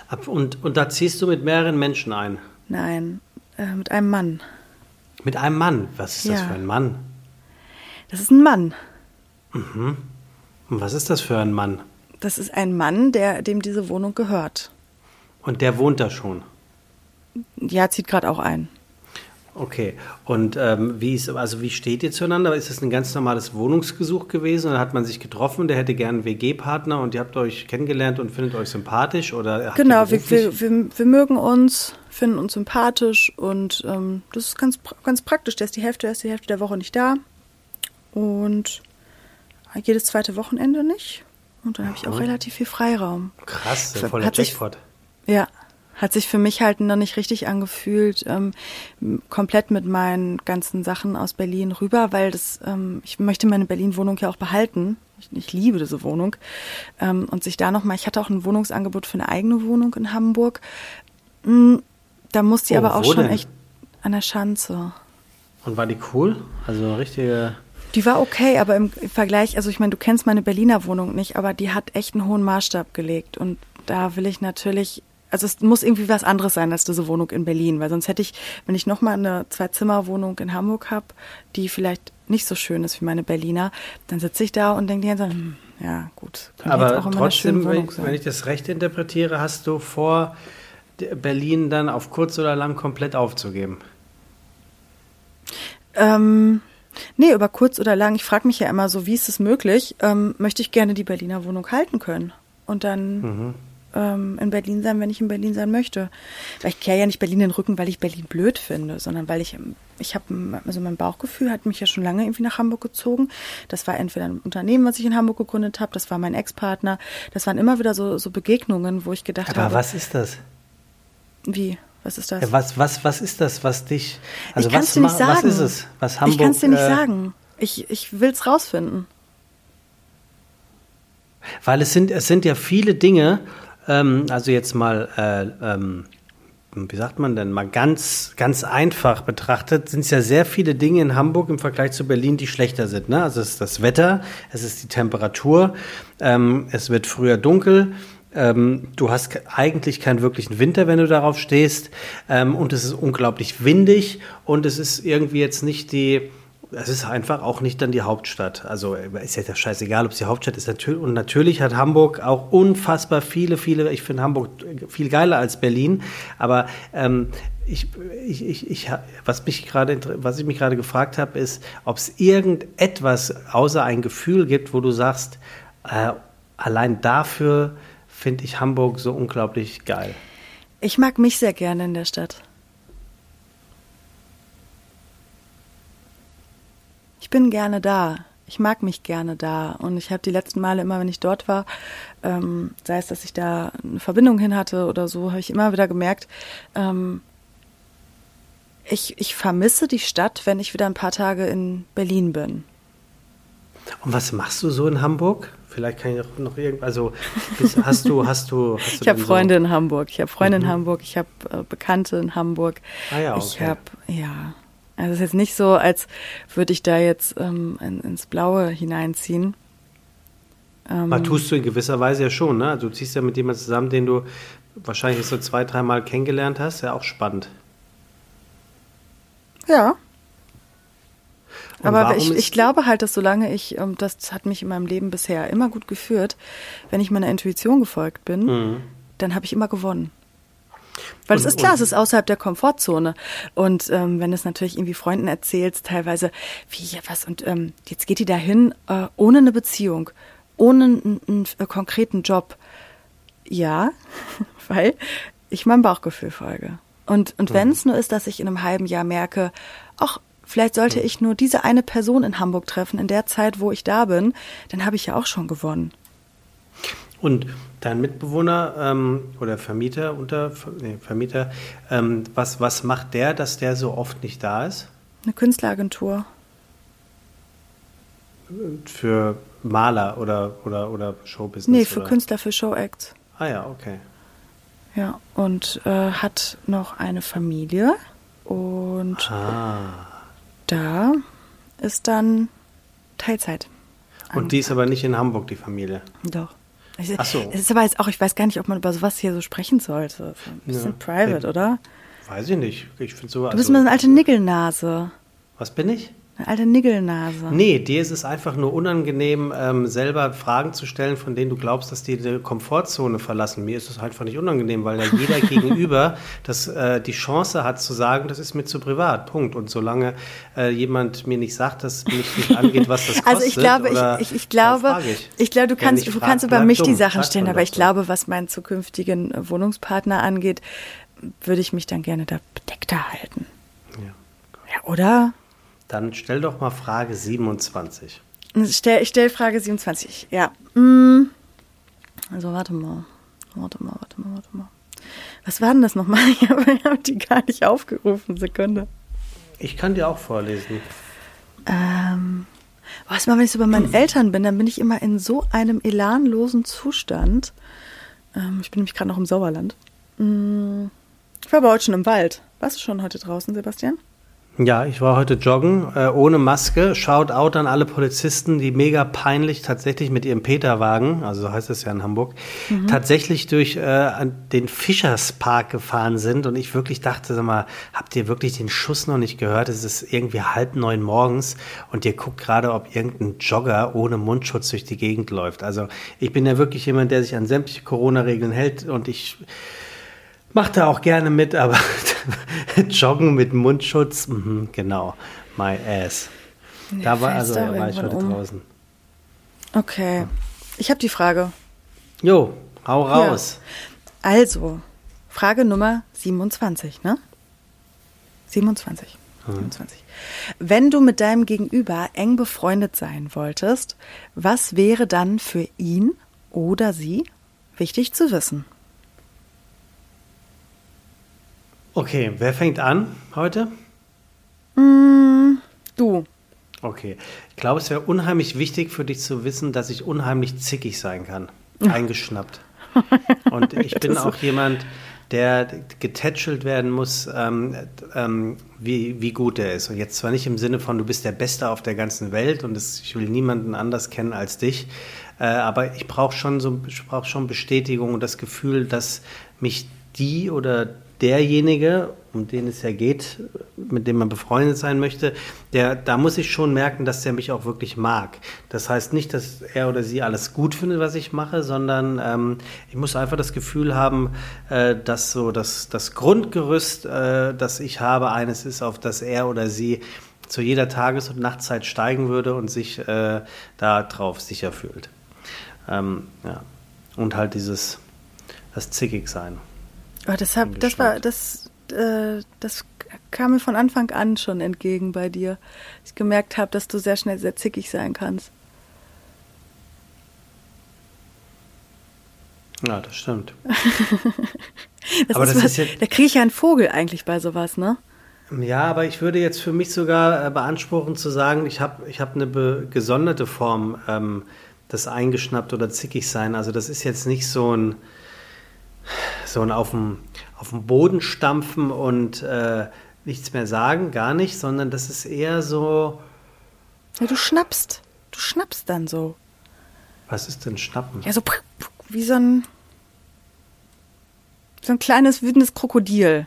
Ab, und, und da ziehst du mit mehreren Menschen ein. Nein, äh, mit einem Mann. Mit einem Mann. Was ist das Ja. für ein Mann? Das ist ein Mann. Und was ist das für ein Mann? Das ist ein Mann, der dem diese Wohnung gehört. Und der wohnt da schon. Ja, zieht gerade auch ein. Okay. Und ähm, wie ist, also wie steht ihr zueinander? Ist das ein ganz normales Wohnungsgesuch gewesen? Oder hat man sich getroffen? Der hätte gern einen WG-Partner und ihr habt euch kennengelernt und findet euch sympathisch? Oder Genau, wir, wir, wir, wir mögen uns, finden uns sympathisch und ähm, das ist ganz, ganz praktisch. Der ist die Hälfte, der ist die Hälfte der Woche nicht da. Und jedes zweite Wochenende nicht. Und dann habe ich auch relativ viel Freiraum. Krass, voller sich- Jackpot. Ja, hat sich für mich halt noch nicht richtig angefühlt, ähm, komplett mit meinen ganzen Sachen aus Berlin rüber, weil das, ähm, ich möchte meine Berlin-Wohnung ja auch behalten. Ich, ich liebe diese Wohnung. Ähm, und sich da nochmal, ich hatte auch ein Wohnungsangebot für eine eigene Wohnung in Hamburg. Mm, Da musste ich Oh, aber auch schon denn? echt an der Schanze. Und war die cool? Also richtige. Die war okay, aber im Vergleich, also ich meine, du kennst meine Berliner Wohnung nicht, aber die hat echt einen hohen Maßstab gelegt. Und da will ich natürlich, also es muss irgendwie was anderes sein als diese Wohnung in Berlin, weil sonst hätte ich, wenn ich nochmal eine Zwei-Zimmer-Wohnung in Hamburg habe, die vielleicht nicht so schön ist wie meine Berliner, dann sitze ich da und denke die ganze Zeit, hm, ja gut, Aber trotzdem, wenn wenn ich das recht interpretiere, hast du vor, Berlin dann auf kurz oder lang komplett aufzugeben. Ähm, nee, über kurz oder lang, ich frage mich ja immer so, wie ist es möglich, ähm, möchte ich gerne die Berliner Wohnung halten können und dann Mhm. Ähm, in Berlin sein, wenn ich in Berlin sein möchte. Weil ich kehre ja nicht Berlin den Rücken, weil ich Berlin blöd finde, sondern weil ich, ich habe, also mein Bauchgefühl hat mich ja schon lange irgendwie nach Hamburg gezogen. Das war entweder ein Unternehmen, was ich in Hamburg gegründet habe, das war mein Ex-Partner. Das waren immer wieder so, so Begegnungen, wo ich gedacht Aber habe, was ist das? wie, was ist das? Ja, was, was, was ist das, was dich. Also ich was, dir nicht sagen. was ist es? Was Hamburg. ich kann es dir nicht äh, sagen. Ich, ich will es rausfinden. Weil es sind, es sind ja viele Dinge, ähm, also jetzt mal, äh, ähm, wie sagt man denn, mal ganz, ganz einfach betrachtet, sind es ja sehr viele Dinge in Hamburg im Vergleich zu Berlin, die schlechter sind. Ne? Also es ist das Wetter, es ist die Temperatur, ähm, es wird früher dunkel. Ähm, du hast eigentlich keinen wirklichen Winter, wenn du darauf stehst. Ähm, und es ist unglaublich windig und es ist irgendwie jetzt nicht die, es ist einfach auch nicht dann die Hauptstadt. Also ist ja scheißegal, ob es die Hauptstadt ist. Und natürlich hat Hamburg auch unfassbar viele, viele, ich finde Hamburg viel geiler als Berlin. Aber ähm, ich, ich, ich, ich, was, mich gerade, was ich mich gerade gefragt habe, ist, ob es irgendetwas außer ein Gefühl gibt, wo du sagst, äh, allein dafür finde ich Hamburg so unglaublich geil. Ich mag mich sehr gerne in der Stadt. Ich bin gerne da. Ich mag mich gerne da. Und ich habe die letzten Male immer, wenn ich dort war, ähm, sei es, dass ich da eine Verbindung hin hatte oder so, habe ich immer wieder gemerkt, ähm, ich, ich vermisse die Stadt, wenn ich wieder ein paar Tage in Berlin bin. Und was machst du so in Hamburg? Vielleicht kann ich noch, noch irgend, also hast du, hast du, hast du Ich habe Freunde in Hamburg. Ich habe Freunde Mhm. in Hamburg. Ich habe äh, Bekannte in Hamburg. Ah ja, Ich okay. habe, ja. Also es ist jetzt nicht so, als würde ich da jetzt ähm, in, ins Blaue hineinziehen. Ähm, So, tust du in gewisser Weise ja schon, ne? Du ziehst ja mit jemandem zusammen, den du wahrscheinlich so zwei, dreimal kennengelernt hast, ja auch spannend. ja. Und Aber ich, ich glaube halt, dass solange ich, ähm, das hat mich in meinem Leben bisher immer gut geführt, wenn ich meiner Intuition gefolgt bin, dann habe ich immer gewonnen. Weil es Mhm. Ist klar, es ist außerhalb der Komfortzone. Und ähm, wenn du es natürlich irgendwie Freunden erzählst, teilweise, wie, ja, was, und ähm, jetzt geht die dahin äh, ohne eine Beziehung, ohne einen, einen äh, konkreten Job. Ja, weil ich meinem Bauchgefühl folge. Und, und wenn es nur ist, dass ich in einem halben Jahr merke, ach, vielleicht sollte ich nur diese eine Person in Hamburg treffen, in der Zeit, wo ich da bin, dann habe ich ja auch schon gewonnen. Und dein Mitbewohner ähm, oder Vermieter, unter, nee, Vermieter, ähm, was, was macht der, dass der so oft nicht da ist? Eine Künstleragentur. Für Maler oder, oder, oder Showbusiness? Nee, für oder? Künstler, für Showacts. Ah ja, okay. Ja, und äh, hat noch eine Familie. Und Ah. da ist dann Teilzeit. Und die ist aber nicht in Hamburg, die Familie. Doch. Ich, Ach so. Es ist aber jetzt auch, ich weiß gar nicht, ob man über sowas hier so sprechen sollte. So Ein bisschen Ja. private, oder? Weiß ich nicht. Ich finde so. Du bist also, mal eine alte Niggelnase. Was bin ich? Eine alte Niggelnase. Nee, dir ist es einfach nur unangenehm, ähm, selber Fragen zu stellen, von denen du glaubst, dass die die Komfortzone verlassen. Mir ist es einfach nicht unangenehm, weil da jeder gegenüber das, äh, die Chance hat zu sagen, das ist mir zu privat. Punkt. Und solange äh, jemand mir nicht sagt, dass mich nicht angeht, was das kostet. Also ich glaube, oder, ich, ich, ich glaube, ich. ich. glaube, du kannst, nicht du kannst über mich die dumm. Sachen Sagt stellen, aber ich so. glaube, was meinen zukünftigen äh, Wohnungspartner angeht, würde ich mich dann gerne da bedeckter halten. Ja. Ja, oder? Dann stell doch mal Frage 27. Ich stell, ich stell Frage 27. Ja. Mm. Also warte mal. Warte mal, warte mal, warte mal. Was war denn das nochmal? Ich habe hab die gar nicht aufgerufen. Sekunde. Ich kann dir auch vorlesen. Ähm, was mal, wenn ich so bei meinen Eltern bin, dann bin ich immer in so einem elanlosen Zustand. Ähm, ich bin nämlich gerade noch im Sauerland. Mm, Ich war aber heute schon im Wald. Warst du schon heute draußen, Sebastian? Ja, ich war heute joggen, äh, ohne Maske. Shout out an alle Polizisten, die mega peinlich tatsächlich mit ihrem Peterwagen, also so heißt es ja in Hamburg, tatsächlich durch äh, den Fischerspark gefahren sind. Und ich wirklich dachte, sag mal, habt ihr wirklich den Schuss noch nicht gehört? Es ist irgendwie halb neun morgens und ihr guckt gerade, ob irgendein Jogger ohne Mundschutz durch die Gegend läuft. Also ich bin ja wirklich jemand, der sich an sämtliche Corona-Regeln hält und ich Macht da auch gerne mit, aber Joggen mit Mundschutz, mhm, genau, my ass. Da war also da war ich heute um. draußen. Okay. Ich habe die Frage. Jo, hau raus. Also, Frage Nummer 27, ne? 27. 27. Wenn du mit deinem Gegenüber eng befreundet sein wolltest, was wäre dann für ihn oder sie wichtig zu wissen? Okay, wer fängt an heute? Du. Okay, ich glaube, es wäre unheimlich wichtig für dich zu wissen, dass ich unheimlich zickig sein kann. Eingeschnappt. Und ich bin auch jemand, der getätschelt werden muss, ähm, ähm, wie, wie gut er ist. Und jetzt zwar nicht im Sinne von, du bist der Beste auf der ganzen Welt und es, ich will niemanden anders kennen als dich, äh, aber ich brauche schon so, ich brauche schon Bestätigung und das Gefühl, dass mich die oder derjenige, um den es ja geht, mit dem man befreundet sein möchte, der, da muss ich schon merken, dass der mich auch wirklich mag. Das heißt nicht, dass er oder sie alles gut findet, was ich mache, sondern ähm, ich muss einfach das Gefühl haben, äh, dass so das, das Grundgerüst, äh, das ich habe, eines ist, auf das er oder sie zu jeder Tages- und Nachtzeit steigen würde und sich äh, da drauf sicher fühlt. Ähm, ja. Und halt dieses, das zickig sein. Aber das, hab, das war, das, äh, das kam mir von Anfang an schon entgegen bei dir. Ich gemerkt habe, dass du sehr schnell sehr zickig sein kannst. Ja, das stimmt. Das Aber ist das was, ist jetzt- da kriege ich ja einen Vogel eigentlich bei sowas, ne? Ja, aber ich würde jetzt für mich sogar äh, beanspruchen zu sagen, ich habe ich hab eine gesonderte Form ähm, des eingeschnappt oder zickig sein. Also das ist jetzt nicht so ein, so ein auf dem, auf dem Boden stampfen und äh, nichts mehr sagen, gar nicht, sondern das ist eher so, Ja, du schnappst. Du schnappst dann so. was ist denn Schnappen? Ja, so wie so ein, so ein kleines wütendes Krokodil.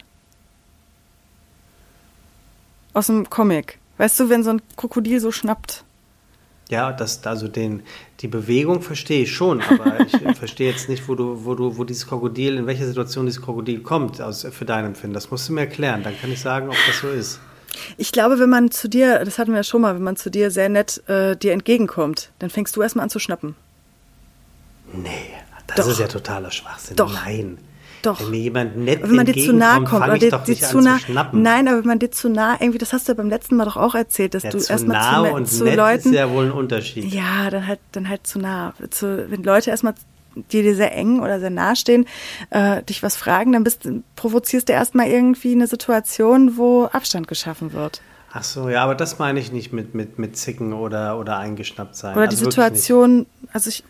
Aus dem Comic. Weißt du, wenn so ein Krokodil so schnappt. Ja, das, also den, die Bewegung verstehe ich schon, aber ich verstehe jetzt nicht, wo du, wo du, wo dieses Krokodil, in welcher Situation dieses Krokodil kommt, aus, für dein Empfinden. Das musst du mir erklären, dann kann ich sagen, ob das so ist. Ich glaube, wenn man zu dir, das hatten wir ja schon mal, wenn man zu dir sehr nett äh, dir entgegenkommt, dann fängst du erstmal an zu schnappen. Nee, das Doch. ist ja totaler Schwachsinn. Doch. Nein. Doch. Wenn mir jemand nett wenn man dir zu nahe kommt, oder dir, zu nah, zu nein, aber wenn man dir zu nah, irgendwie, das hast du ja beim letzten Mal doch auch erzählt, dass ja, du zu erstmal nah zu, und zu nett Leuten, ist ja wohl ein Unterschied. ja, dann halt, dann halt zu nah. Zu, wenn Leute erstmal die dir sehr eng oder sehr nah stehen, äh, dich was fragen, dann bist, provozierst du erstmal irgendwie eine Situation, wo Abstand geschaffen wird. Ach so, ja, aber das meine ich nicht mit, mit, mit Zicken oder, oder eingeschnappt sein. Oder die Also wirklich Situation, also ich,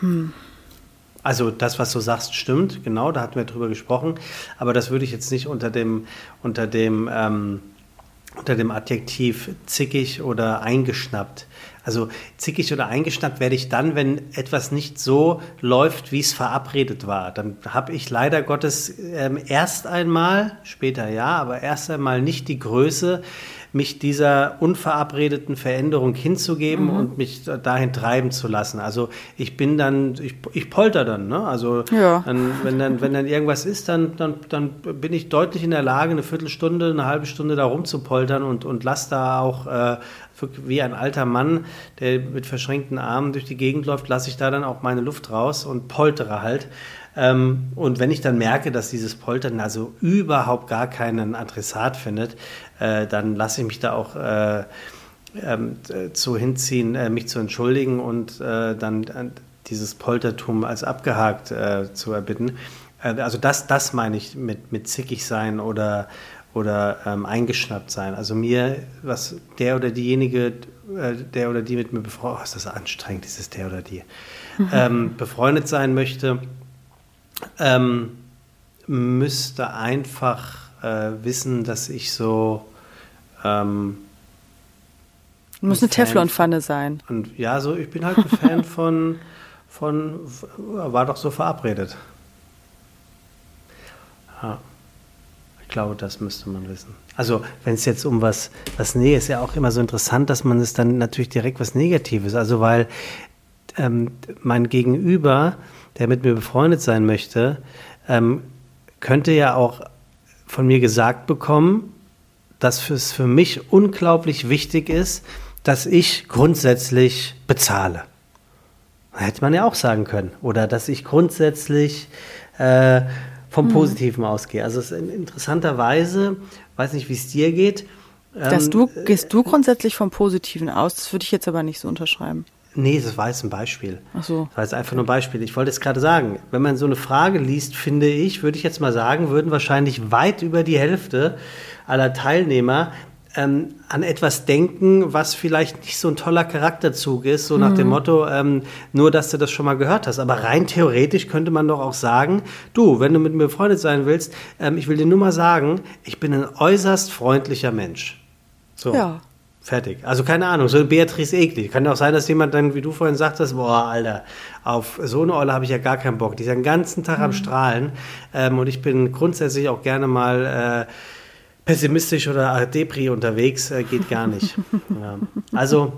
Nicht. Also das, was du sagst, stimmt, genau, da hatten wir drüber gesprochen. Aber das würde ich jetzt nicht unter dem, unter dem, ähm, unter dem Adjektiv zickig oder eingeschnappt. Also zickig oder eingeschnappt werde ich dann, wenn etwas nicht so läuft, wie es verabredet war. Dann habe ich leider Gottes ähm, erst einmal, später ja, aber erst einmal nicht die Größe, mich dieser unverabredeten Veränderung hinzugeben und mich dahin treiben zu lassen. Also ich bin dann, ich, ich polter dann, ne? Also Ja. dann, wenn dann, wenn dann irgendwas ist, dann, dann, dann bin ich deutlich in der Lage, eine Viertelstunde, eine halbe Stunde da rumzupoltern und, und lass da auch äh, wie ein alter Mann, der mit verschränkten Armen durch die Gegend läuft, lasse ich da dann auch meine Luft raus und poltere halt. Ähm, und wenn ich dann merke, dass dieses Poltern also überhaupt gar keinen Adressat findet, äh, dann lasse ich mich da auch äh, äh, zu hinziehen, äh, mich zu entschuldigen und äh, dann äh, dieses Poltertum als abgehakt zu erbitten. Also das, das meine ich mit, mit zickig sein oder, oder ähm, eingeschnappt sein. Also mir, was der oder diejenige, der oder die mit mir befreundet, oh, ist das anstrengend, dieses der oder die, ähm, befreundet sein möchte, ähm, müsste einfach äh, wissen, dass ich so ähm, muss eine Fan- Teflonpfanne sein. und ja, so ich bin halt ein Fan von von war doch so verabredet. Ja. Ich glaube, das müsste man wissen. Also, wenn es jetzt um was, was nee, ist ja auch immer so interessant, dass man es dann natürlich direkt was Negatives, also weil ähm, mein Gegenüber, der mit mir befreundet sein möchte, ähm, könnte ja auch von mir gesagt bekommen, dass es für mich unglaublich wichtig ist, dass ich grundsätzlich bezahle. Hätte man ja auch sagen können. Oder dass ich grundsätzlich äh, vom Positiven ausgehe. Also es ist in- interessanterweise, weiß nicht, wie es dir geht. Dass ähm, du, gehst du grundsätzlich vom Positiven aus? Das würde ich jetzt aber nicht so unterschreiben. Nee, das war jetzt ein Beispiel. Ach so. Das war jetzt einfach nur ein Beispiel. Ich wollte jetzt gerade sagen, wenn man so eine Frage liest, finde ich, würde ich jetzt mal sagen, würden wahrscheinlich weit über die Hälfte aller Teilnehmer ähm, an etwas denken, was vielleicht nicht so ein toller Charakterzug ist, so nach dem Motto, ähm, nur dass du das schon mal gehört hast. Aber rein theoretisch könnte man doch auch sagen, du, wenn du mit mir befreundet sein willst, ähm, ich will dir nur mal sagen, ich bin ein äußerst freundlicher Mensch. So. Ja. Fertig. Also keine Ahnung, so Beatrice Egli. Kann ja auch sein, dass jemand dann, wie du vorhin sagtest, boah, Alter, auf so eine Olle habe ich ja gar keinen Bock. Die ist ja den ganzen Tag am Strahlen. Ähm, und ich bin grundsätzlich auch gerne mal äh, pessimistisch oder Depri unterwegs. Äh, geht gar nicht. ja. Also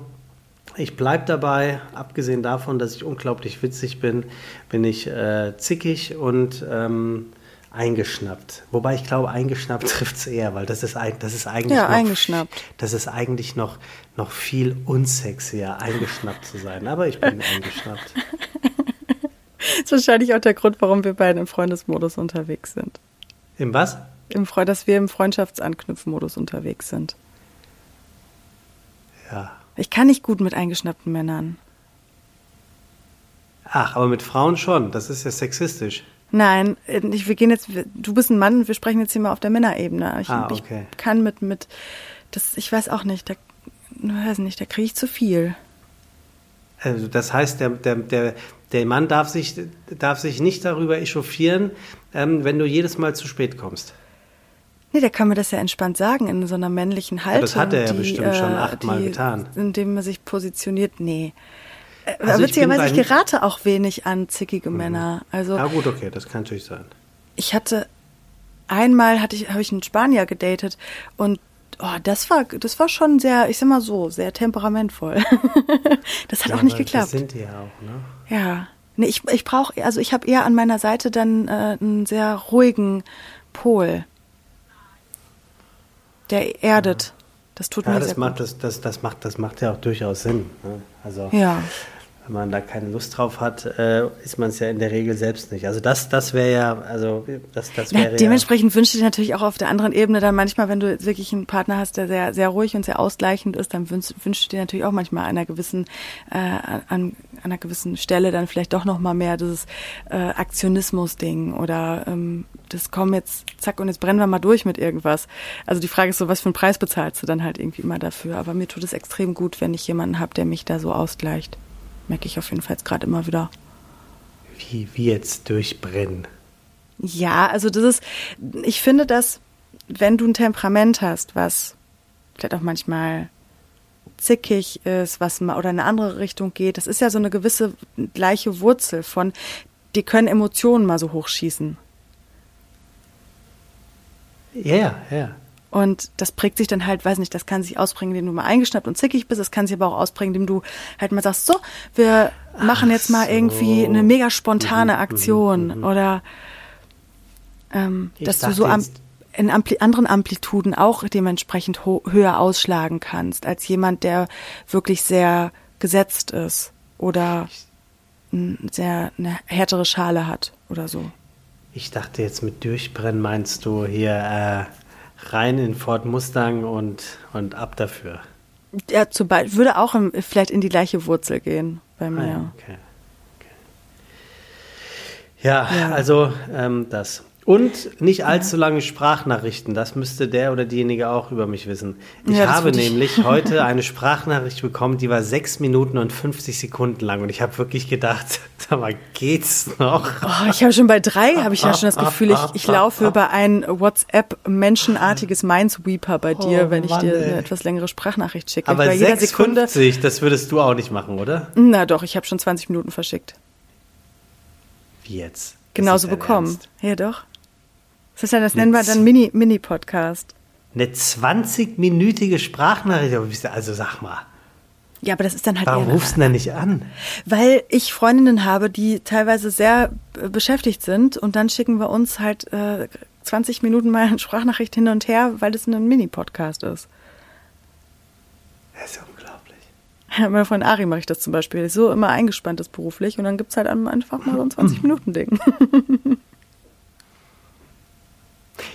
ich bleibe dabei, abgesehen davon, dass ich unglaublich witzig bin, bin ich äh, zickig und ähm, eingeschnappt. Wobei ich glaube, eingeschnappt trifft es eher, weil das ist, das ist eigentlich Ja, noch, eingeschnappt. Das ist eigentlich noch, noch viel unsexier, eingeschnappt zu sein. Aber ich bin eingeschnappt. Das ist wahrscheinlich auch der Grund, warum wir beide im Freundesmodus unterwegs sind. Im was? Im Fre dass wir im Freundschaftsanknüpfmodus unterwegs sind. Ja. Ich kann nicht gut mit eingeschnappten Männern. Ach, aber mit Frauen schon. Das ist ja sexistisch. Nein, äh, ich, wir gehen jetzt, du bist ein Mann, wir sprechen jetzt hier mal auf der Männerebene. Ich, Ah, okay. ich kann mit, mit, das, ich weiß auch nicht, da, weiß nicht, da kriege ich zu viel. Also das heißt, der, der, der, der Mann darf sich, darf sich nicht darüber echauffieren, ähm, wenn du jedes Mal zu spät kommst. Nee, der kann mir das ja entspannt sagen in so einer männlichen Haltung. das hat er ja die, bestimmt schon äh, achtmal getan. Indem er sich positioniert, nee. Also ich witzigerweise, ich bei- gerate auch wenig an zickige Männer. Also Na gut, okay, das kann natürlich sein. ich hatte einmal hatte ich habe ich einen Spanier gedatet und Oh, das war, das war schon sehr, ich sag mal so, sehr temperamentvoll. das hat Ja, auch nicht geklappt. Das sind die ja auch, ne? Ja. Nee, ich, ich brauche, also ich habe eher an meiner Seite dann äh, einen sehr ruhigen Pol. Der erdet. Das tut Ja, mir das sehr macht, gut. das, das, das, macht, das macht ja auch durchaus Sinn. Ne? Also, Ja. wenn man da keine Lust drauf hat, äh, ist man es ja in der Regel selbst nicht. Also, das, das wäre ja, also, das, das Ja, wäre ja. dementsprechend wünsche ich dir natürlich auch auf der anderen Ebene dann manchmal, wenn du wirklich einen Partner hast, der sehr, sehr ruhig und sehr ausgleichend ist, dann wünsch, wünschst du dir natürlich auch manchmal an einer gewissen, äh, an einer gewissen Stelle dann vielleicht doch nochmal mehr dieses äh, Aktionismus-Ding oder ähm, das kommen jetzt, zack, und jetzt brennen wir mal durch mit irgendwas. Also die Frage ist so, was für einen Preis bezahlst du dann halt irgendwie immer dafür? Aber mir tut es extrem gut, wenn ich jemanden habe, der mich da so ausgleicht. Merke ich auf jeden Fall jetzt gerade immer wieder. Wie, wie jetzt durchbrennen. Ja, also das ist, ich finde, dass wenn du ein Temperament hast, was vielleicht auch manchmal zickig ist, was mal oder in eine andere Richtung geht, das ist ja so eine gewisse gleiche Wurzel von, die können Emotionen mal so hochschießen. Ja, ja, ja. Und das prägt sich dann halt, weiß nicht, das kann sich ausprägen, indem du mal eingeschnappt und zickig bist. Das kann sich aber auch ausprägen, indem du halt mal sagst, so, wir machen jetzt mal so. irgendwie eine mega spontane Aktion oder ähm, dass du so am, jetzt- in Ampli anderen Amplituden auch dementsprechend höher ausschlagen kannst als jemand, der wirklich sehr gesetzt ist oder sehr eine härtere Schale hat oder so. Ich dachte jetzt mit Durchbrennen meinst du hier äh, rein in Ford Mustang und, und ab dafür. Ja, zum Beispiel würde auch im, vielleicht in die gleiche Wurzel gehen bei Ah, mir. ja, okay. okay. Ja, Ja. also ähm, das. Und nicht allzu lange Sprachnachrichten. Das müsste der oder diejenige auch über mich wissen. Ich Ja, habe ich- nämlich heute eine Sprachnachricht bekommen, die war 6 Minuten und 50 Sekunden lang. Und ich habe wirklich gedacht, sag mal, geht's noch? Oh, ich habe schon bei drei, habe ich ja schon das Gefühl, ich, ich laufe über ein WhatsApp-menschenartiges Minesweeper bei dir, Oh, wenn ich Mann, dir eine etwas längere Sprachnachricht schicke. Aber bei jeder Sekunde. 6,50, das würdest du auch nicht machen, oder? Na doch, ich habe schon 20 Minuten verschickt. Wie jetzt? Genauso bekommen. Ernst? Ja doch. Ja, das nennen wir dann Mini, Mini-Podcast. Eine 20-minütige Sprachnachricht. Also sag mal, Ja, aber das ist dann halt warum rufst du denn nicht an? Weil ich Freundinnen habe, die teilweise sehr beschäftigt sind und dann schicken wir uns halt äh, 20 Minuten mal eine Sprachnachricht hin und her, weil das ein Mini-Podcast ist. Das ist ja unglaublich. Ja, von Ari mache ich das zum Beispiel. So immer eingespannt ist beruflich und dann gibt's halt einfach mal so ein 20-Minuten-Ding.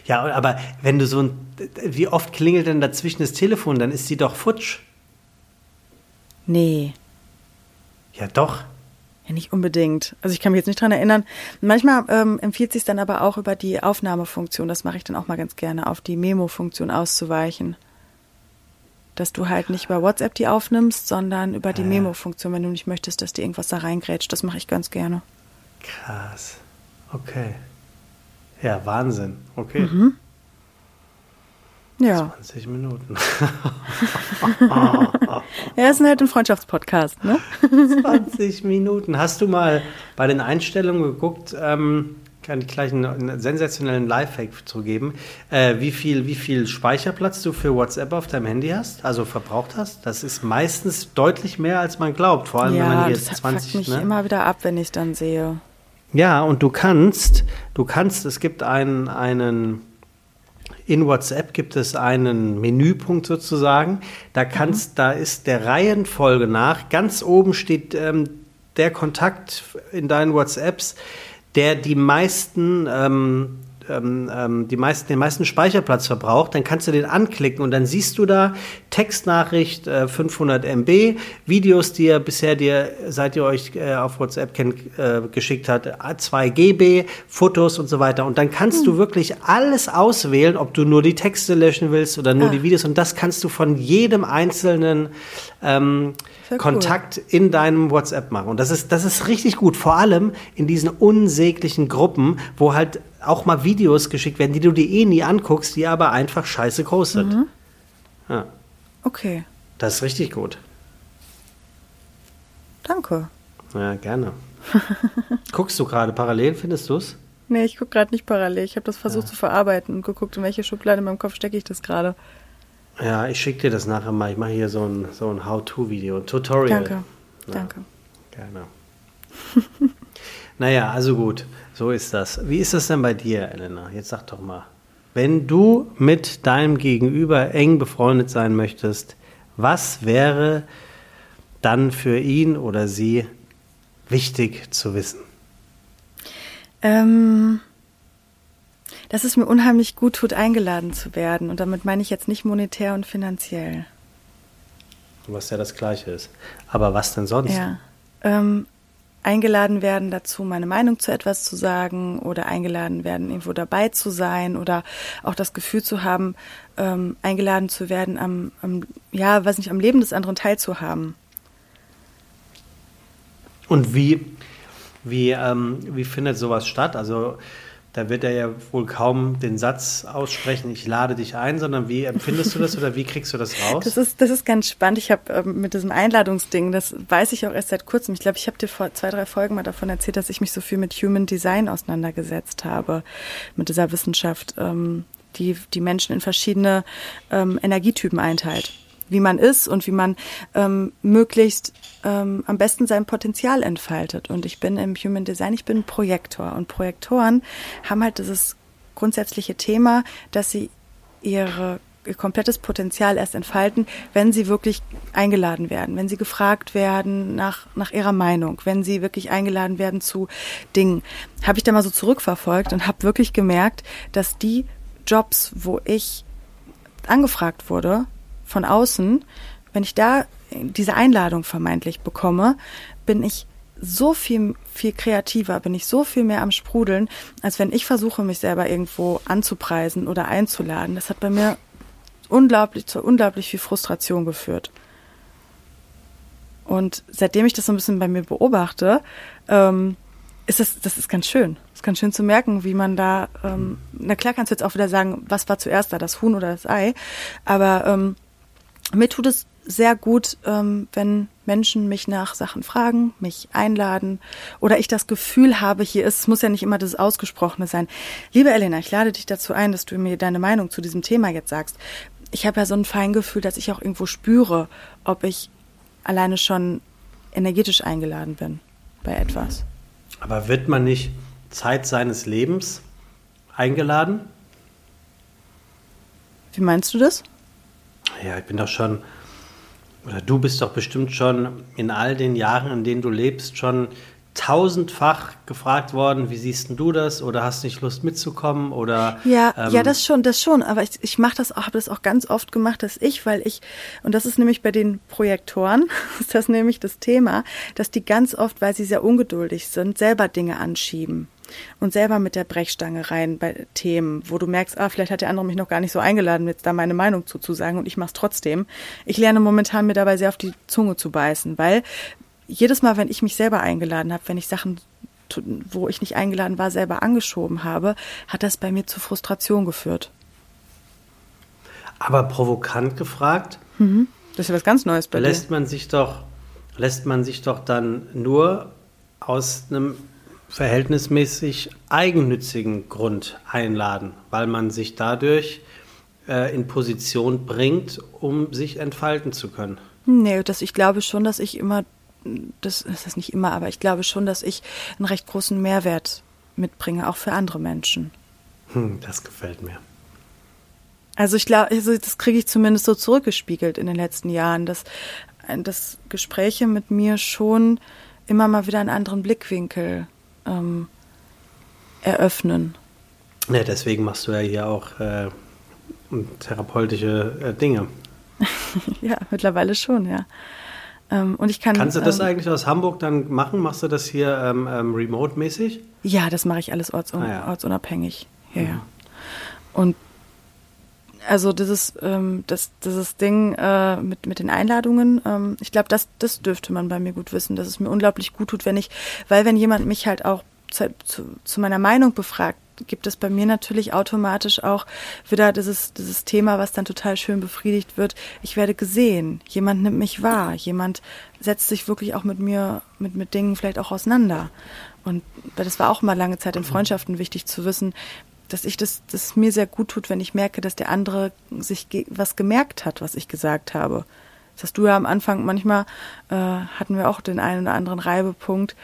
Ja, aber wenn du so ein. Wie oft klingelt denn dazwischen das Telefon? Dann ist sie doch futsch. nee, Ja, doch. ja nicht unbedingt. Also ich kann mich jetzt nicht dran erinnern. Manchmal ähm, empfiehlt sich dann aber auch über die Aufnahmefunktion, das mache ich dann auch mal ganz gerne, auf die Memo-Funktion auszuweichen. Dass du halt nicht über WhatsApp die aufnimmst, sondern über die Ah. Memo-Funktion, wenn du nicht möchtest, dass dir irgendwas da reingrätscht. Das mache ich ganz gerne. Krass. Okay. Ja, Wahnsinn. Okay. Mhm. Ja. 20 Minuten. Ja, ist halt ein Freundschaftspodcast, ne? 20 Minuten. Hast du mal bei den Einstellungen geguckt, ähm, kann ich gleich einen, einen sensationellen Lifehack zu geben, äh, wie, viel, wie viel Speicherplatz du für WhatsApp auf deinem Handy hast, also verbraucht hast? Das ist meistens deutlich mehr, als man glaubt. Vor allem, wenn man Ja, hier das fuckt 20... mich ne? immer wieder ab, wenn ich dann sehe. Ja, und du kannst, du kannst, es gibt einen, einen, in WhatsApp gibt es einen Menüpunkt sozusagen. Da kannst, da ist der Reihenfolge nach, ganz oben steht ähm, der Kontakt in deinen WhatsApps, der die meisten, ähm, ähm, ähm, die meisten, den meisten Speicherplatz verbraucht, dann kannst du den anklicken und dann siehst du da Textnachricht äh, 500 MB, Videos, die er bisher dir, seit ihr euch äh, auf WhatsApp kennt, äh, geschickt hat, 2 GB, Fotos und so weiter. Und dann kannst du wirklich alles auswählen, ob du nur die Texte löschen willst oder nur Ah. die Videos. Und das kannst du von jedem einzelnen ähm, Cool. Kontakt in deinem WhatsApp machen. Und das ist, das ist richtig gut. Vor allem in diesen unsäglichen Gruppen, wo halt auch mal Videos geschickt werden, die du dir eh nie anguckst, die aber einfach scheiße groß sind. Mhm. Ja, Okay, das ist richtig gut. danke. Ja, gerne. Guckst du gerade parallel, findest du es? Nee, ich gucke gerade nicht parallel. Ich habe das versucht zu verarbeiten und geguckt, in welche Schublade in meinem Kopf stecke ich das gerade. Ja, ich schicke dir das nachher mal. Ich mache hier so ein, so ein How-To-Video, ein Tutorial. Danke, ja. danke. Gerne. naja, also gut, so ist das. Wie ist das denn bei dir, Elena? Jetzt sag doch mal. Wenn du mit deinem Gegenüber eng befreundet sein möchtest, was wäre dann für ihn oder sie wichtig zu wissen? Ähm, dass es mir unheimlich gut tut, eingeladen zu werden. Und damit meine ich jetzt nicht monetär und finanziell. Was ja das Gleiche ist. Aber was denn sonst? Ja. Ähm, eingeladen werden dazu, meine Meinung zu etwas zu sagen oder eingeladen werden, irgendwo dabei zu sein oder auch das Gefühl zu haben, ähm, eingeladen zu werden, am, am, ja, weiß nicht, am Leben des anderen teilzuhaben. Und wie, wie, ähm, wie findet sowas statt? Also da wird er ja wohl kaum den Satz aussprechen, ich lade dich ein, sondern wie empfindest du das oder wie kriegst du das raus? Das ist, das ist ganz spannend. Ich habe ähm, mit diesem Einladungsding, das weiß ich auch erst seit kurzem. Ich glaube, ich habe dir vor zwei, drei Folgen mal davon erzählt, dass ich mich so viel mit Human Design auseinandergesetzt habe, mit dieser Wissenschaft, ähm, die die Menschen in verschiedene ähm, Energietypen einteilt wie man ist und wie man ähm, möglichst ähm, am besten sein Potenzial entfaltet. Und ich bin im Human Design, ich bin Projektor. Und Projektoren haben halt dieses grundsätzliche Thema, dass sie ihre ihr komplettes Potenzial erst entfalten, wenn sie wirklich eingeladen werden, wenn sie gefragt werden nach, nach ihrer Meinung, wenn sie wirklich eingeladen werden zu Dingen. Habe ich da mal so zurückverfolgt und habe wirklich gemerkt, dass die Jobs, wo ich angefragt wurde, von außen, wenn ich da diese Einladung vermeintlich bekomme, bin ich so viel, viel kreativer, bin ich so viel mehr am Sprudeln, als wenn ich versuche, mich selber irgendwo anzupreisen oder einzuladen. Das hat bei mir unglaublich, zu unglaublich viel Frustration geführt. Und seitdem ich das so ein bisschen bei mir beobachte, ähm, ist das, das ist ganz schön. Ist ganz schön zu merken, wie man da, ähm, na klar kannst du jetzt auch wieder sagen, was war zuerst da, das Huhn oder das Ei, aber ähm, mir tut es sehr gut, ähm, wenn Menschen mich nach Sachen fragen, mich einladen oder ich das Gefühl habe, hier ist, es muss ja nicht immer das Ausgesprochene sein. Liebe Elena, ich lade dich dazu ein, dass du mir deine Meinung zu diesem Thema jetzt sagst. Ich habe ja so ein Feingefühl, dass ich auch irgendwo spüre, ob ich alleine schon energetisch eingeladen bin bei etwas. Aber wird man nicht Zeit seines Lebens eingeladen? Wie meinst du das? Ja, ich bin doch schon, oder du bist doch bestimmt schon in all den Jahren, in denen du lebst, schon tausendfach gefragt worden, wie siehst du das? Oder hast nicht Lust mitzukommen? Oder ja ähm, ja das schon das schon. Aber ich, ich mache das auch habe das auch ganz oft gemacht dass ich weil ich und das ist nämlich bei den Projektoren ist das nämlich das Thema dass die ganz oft weil sie sehr ungeduldig sind selber Dinge anschieben und selber mit der Brechstange rein bei Themen, wo du merkst, ah, vielleicht hat der andere mich noch gar nicht so eingeladen, jetzt da meine Meinung zuzusagen und ich mach's trotzdem. Ich lerne momentan mir dabei sehr auf die Zunge zu beißen, weil jedes Mal, wenn ich mich selber eingeladen habe, wenn ich Sachen wo ich nicht eingeladen war, selber angeschoben habe, hat das bei mir zu Frustration geführt. Aber provokant gefragt? Mhm. Das ist ja was ganz Neues bei lässt dir. Man sich doch, lässt man sich doch dann nur aus einem verhältnismäßig eigennützigen Grund einladen, weil man sich dadurch äh, in Position bringt, um sich entfalten zu können. Nee, das, ich glaube schon, dass ich immer, das, das ist nicht immer, aber ich glaube schon, dass ich einen recht großen Mehrwert mitbringe, auch für andere Menschen. Hm, das gefällt mir. Also ich glaube, also das kriege ich zumindest so zurückgespiegelt in den letzten Jahren, dass, dass Gespräche mit mir schon immer mal wieder einen anderen Blickwinkel ähm, eröffnen. Ja, deswegen machst du ja hier auch äh, therapeutische äh, Dinge. ja, mittlerweile schon, ja. Ähm, und ich kann. Kannst du das ähm, eigentlich aus Hamburg dann machen? Machst du das hier ähm, ähm remote-mäßig? Ja, das mache ich alles ortsun ah, ja. ortsunabhängig. Ja, mhm. ja. Und also dieses, ähm, das, dieses Ding äh, mit, mit den Einladungen, ähm, ich glaube, das, das dürfte man bei mir gut wissen, dass es mir unglaublich gut tut, wenn ich, weil wenn jemand mich halt auch zu, zu, zu meiner Meinung befragt, gibt es bei mir natürlich automatisch auch wieder dieses, dieses Thema, was dann total schön befriedigt wird. Ich werde gesehen. Jemand nimmt mich wahr. Jemand setzt sich wirklich auch mit mir, mit, mit Dingen vielleicht auch auseinander. Und das war auch mal lange Zeit in Freundschaften wichtig zu wissen, dass ich das, das mir sehr gut tut, wenn ich merke, dass der andere sich was gemerkt hat, was ich gesagt habe. Das hast du ja am Anfang manchmal äh, hatten wir auch den einen oder anderen Reibepunkt,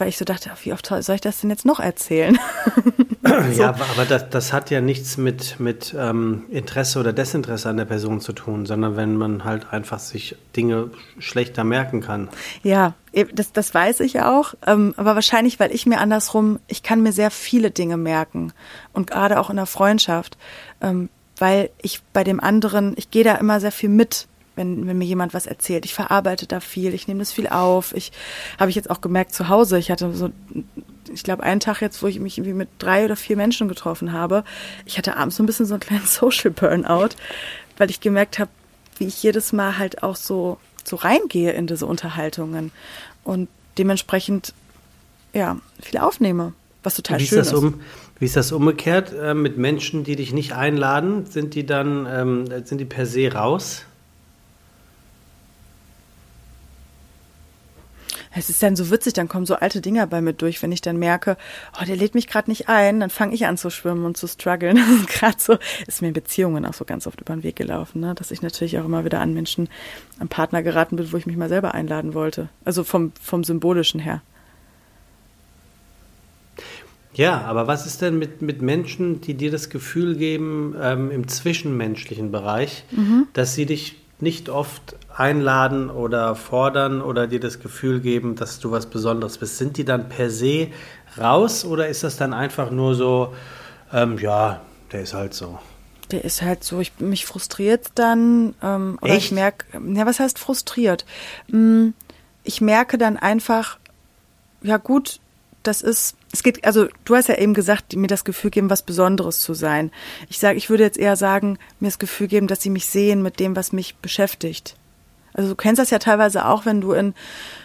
weil ich so dachte, wie oft soll ich das denn jetzt noch erzählen? so. Ja, aber, das, das, hat ja nichts mit, mit ähm, Interesse oder Desinteresse an der Person zu tun, sondern wenn man halt einfach sich Dinge schlechter merken kann. Ja, das, das weiß ich auch, ähm, aber wahrscheinlich, weil ich mir andersrum, ich kann mir sehr viele Dinge merken und gerade auch in der Freundschaft, ähm, weil ich bei dem anderen, ich gehe da immer sehr viel mit wenn, wenn mir jemand was erzählt. Ich verarbeite da viel, ich nehme das viel auf. Ich habe ich jetzt auch gemerkt zu Hause. Ich hatte so, ich glaube, einen Tag jetzt, wo ich mich irgendwie mit drei oder vier Menschen getroffen habe. Ich hatte abends so ein bisschen so einen kleinen Social Burnout, weil ich gemerkt habe, wie ich jedes Mal halt auch so, so reingehe in diese Unterhaltungen und dementsprechend ja viel aufnehme, was total wie schön ist. Um, wie ist das umgekehrt äh, mit Menschen, die dich nicht einladen? Sind die dann ähm, sind die per se raus? Es ist dann so witzig, dann kommen so alte Dinger bei mir durch, wenn ich dann merke, oh, der lädt mich gerade nicht ein, dann fange ich an zu schwimmen und zu strugglen. gerade so ist mir in Beziehungen auch so ganz oft über den Weg gelaufen, ne? dass ich natürlich auch immer wieder an Menschen, an Partner geraten bin, wo ich mich mal selber einladen wollte. Also vom, vom symbolischen her. Ja, aber was ist denn mit, mit Menschen, die dir das Gefühl geben, ähm, im zwischenmenschlichen Bereich, mhm. dass sie dich nicht oft einladen oder fordern oder dir das Gefühl geben, dass du was Besonderes bist. Sind die dann per se raus oder ist das dann einfach nur so, ähm, ja, der ist halt so? Der ist halt so, ich mich frustriert dann, ähm, oder Echt? ich merke, ja, was heißt frustriert? Hm, ich merke dann einfach, ja gut, das ist, es geht, also du hast ja eben gesagt, mir das Gefühl geben, was Besonderes zu sein. Ich sage, ich würde jetzt eher sagen, mir das Gefühl geben, dass sie mich sehen mit dem, was mich beschäftigt. Also du kennst das ja teilweise auch, wenn du in,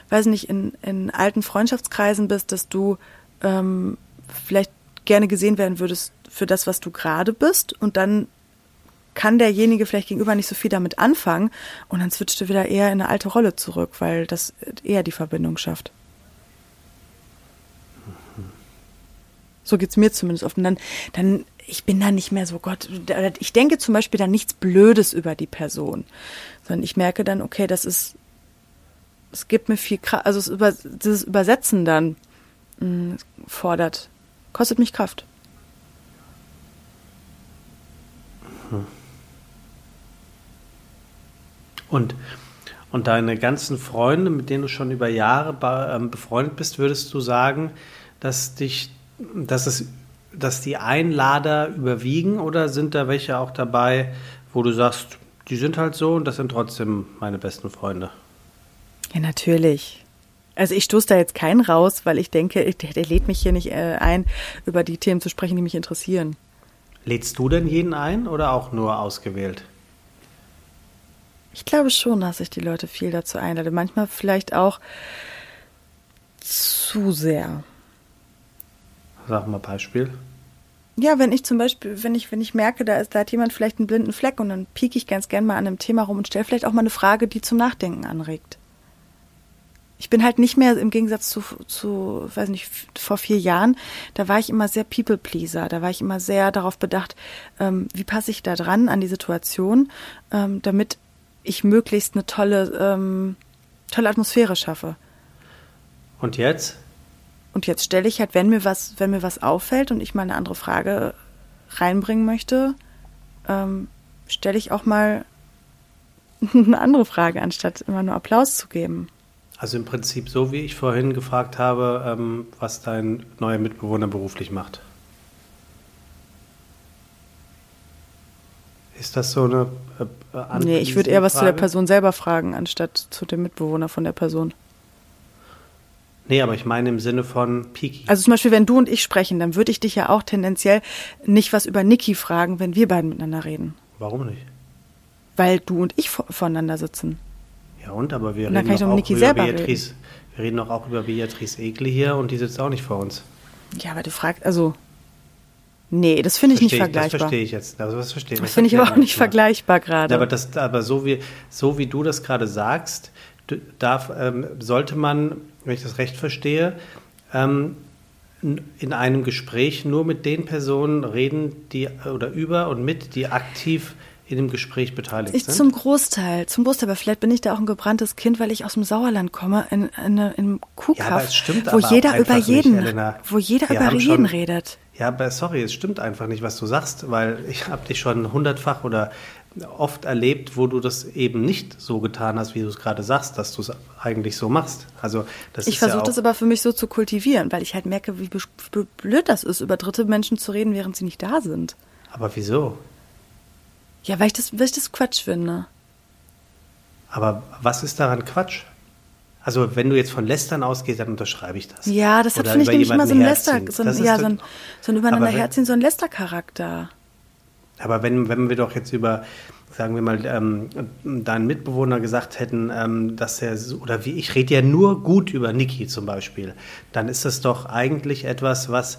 weiß nicht, in, in alten Freundschaftskreisen bist, dass du ähm, vielleicht gerne gesehen werden würdest für das, was du gerade bist und dann kann derjenige vielleicht gegenüber nicht so viel damit anfangen und dann switcht du wieder eher in eine alte Rolle zurück, weil das eher die Verbindung schafft. So geht's mir zumindest oft. Und dann, dann, ich bin da nicht mehr so, Gott, ich denke zum Beispiel dann nichts Blödes über die Person, sondern ich merke dann, okay, das ist, es gibt mir viel Kraft, also über, dieses Übersetzen dann mh, mm, fordert, kostet mich Kraft. Und, und deine ganzen Freunde, mit denen du schon über Jahre ähm, befreundet bist, würdest du sagen, dass dich dass, es, dass die Einlader überwiegen oder sind da welche auch dabei, wo du sagst, die sind halt so und das sind trotzdem meine besten Freunde? Ja, natürlich. Also ich stoße da jetzt keinen raus, weil ich denke, der, der lädt mich hier nicht äh, ein, über die Themen zu sprechen, die mich interessieren. Lädst du denn jeden ein oder auch nur ausgewählt? Ich glaube schon, dass ich die Leute viel dazu einlade. Manchmal vielleicht auch zu sehr. Sag mal Beispiel. Ja, wenn ich zum Beispiel, wenn ich, wenn ich merke, da ist, da hat jemand vielleicht einen blinden Fleck und dann pieke ich ganz gern mal an einem Thema rum und stelle vielleicht auch mal eine Frage, die zum Nachdenken anregt. Ich bin halt nicht mehr im Gegensatz zu, zu, weiß nicht, vor vier Jahren, da war ich immer sehr People-Pleaser, da war ich immer sehr darauf bedacht, ähm, wie passe ich da dran an die Situation, ähm, damit ich möglichst eine tolle, ähm, tolle Atmosphäre schaffe. Und jetzt? Und jetzt stelle ich halt, wenn mir was, wenn mir was auffällt und ich mal eine andere Frage reinbringen möchte, ähm, stelle ich auch mal eine andere Frage, anstatt immer nur Applaus zu geben. Also im Prinzip so, wie ich vorhin gefragt habe, ähm, was dein neuer Mitbewohner beruflich macht. Ist das so eine äh, Nee, ich würde eher was zu der Person selber fragen, anstatt zu dem Mitbewohner von der Person. Nee, aber ich meine im Sinne von Piki. Also zum Beispiel, wenn du und ich sprechen, dann würde ich dich ja auch tendenziell nicht was über Niki fragen, wenn wir beiden miteinander reden. Warum nicht? Weil du und ich voneinander sitzen. Ja und, aber wir und reden doch auch über Beatrice. Reden. Wir reden doch auch über Beatrice Egli hier und die sitzt auch nicht vor uns. Ja, aber du fragst, also Nee, das finde ich nicht vergleichbar. Das verstehe ich jetzt. Also das verstehe Das finde ich aber auch nicht mal. vergleichbar gerade. aber, das, aber so, wie, so wie du das gerade sagst, darf, ähm, sollte man wenn ich das recht verstehe, ähm, in einem Gespräch nur mit den Personen reden, die oder über und mit, die aktiv in dem Gespräch beteiligt ich sind? Zum Großteil, zum Großteil, aber vielleicht bin ich da auch ein gebranntes Kind, weil ich aus dem Sauerland komme, in, in, in einem Kuhkaff, ja, wo jeder über jeden, nicht, wo jeder Wir über jeden schon, redet. Ja, aber sorry, es stimmt einfach nicht, was du sagst, weil ich habe dich schon hundertfach oder oft erlebt, wo du das eben nicht so getan hast, wie du es gerade sagst, dass du es eigentlich so machst. Also das ich versuche ja das aber für mich so zu kultivieren, weil ich halt merke, wie blöd das ist, über dritte Menschen zu reden, während sie nicht da sind. Aber wieso? Ja, weil ich das, weil ich das Quatsch finde. Aber was ist daran Quatsch? Also wenn du jetzt von Lästern ausgehst, dann unterschreibe ich das. Ja, das hat, finde ich, nämlich immer so ein Läster, so ein, ja, so ein, so ein übereinander herziehen, so ein Lästercharakter. Aber wenn, wenn wir doch jetzt über, sagen wir mal, ähm, deinen Mitbewohner gesagt hätten, ähm, dass er, oder wie ich rede ja nur gut über Niki zum Beispiel, dann ist das doch eigentlich etwas, was,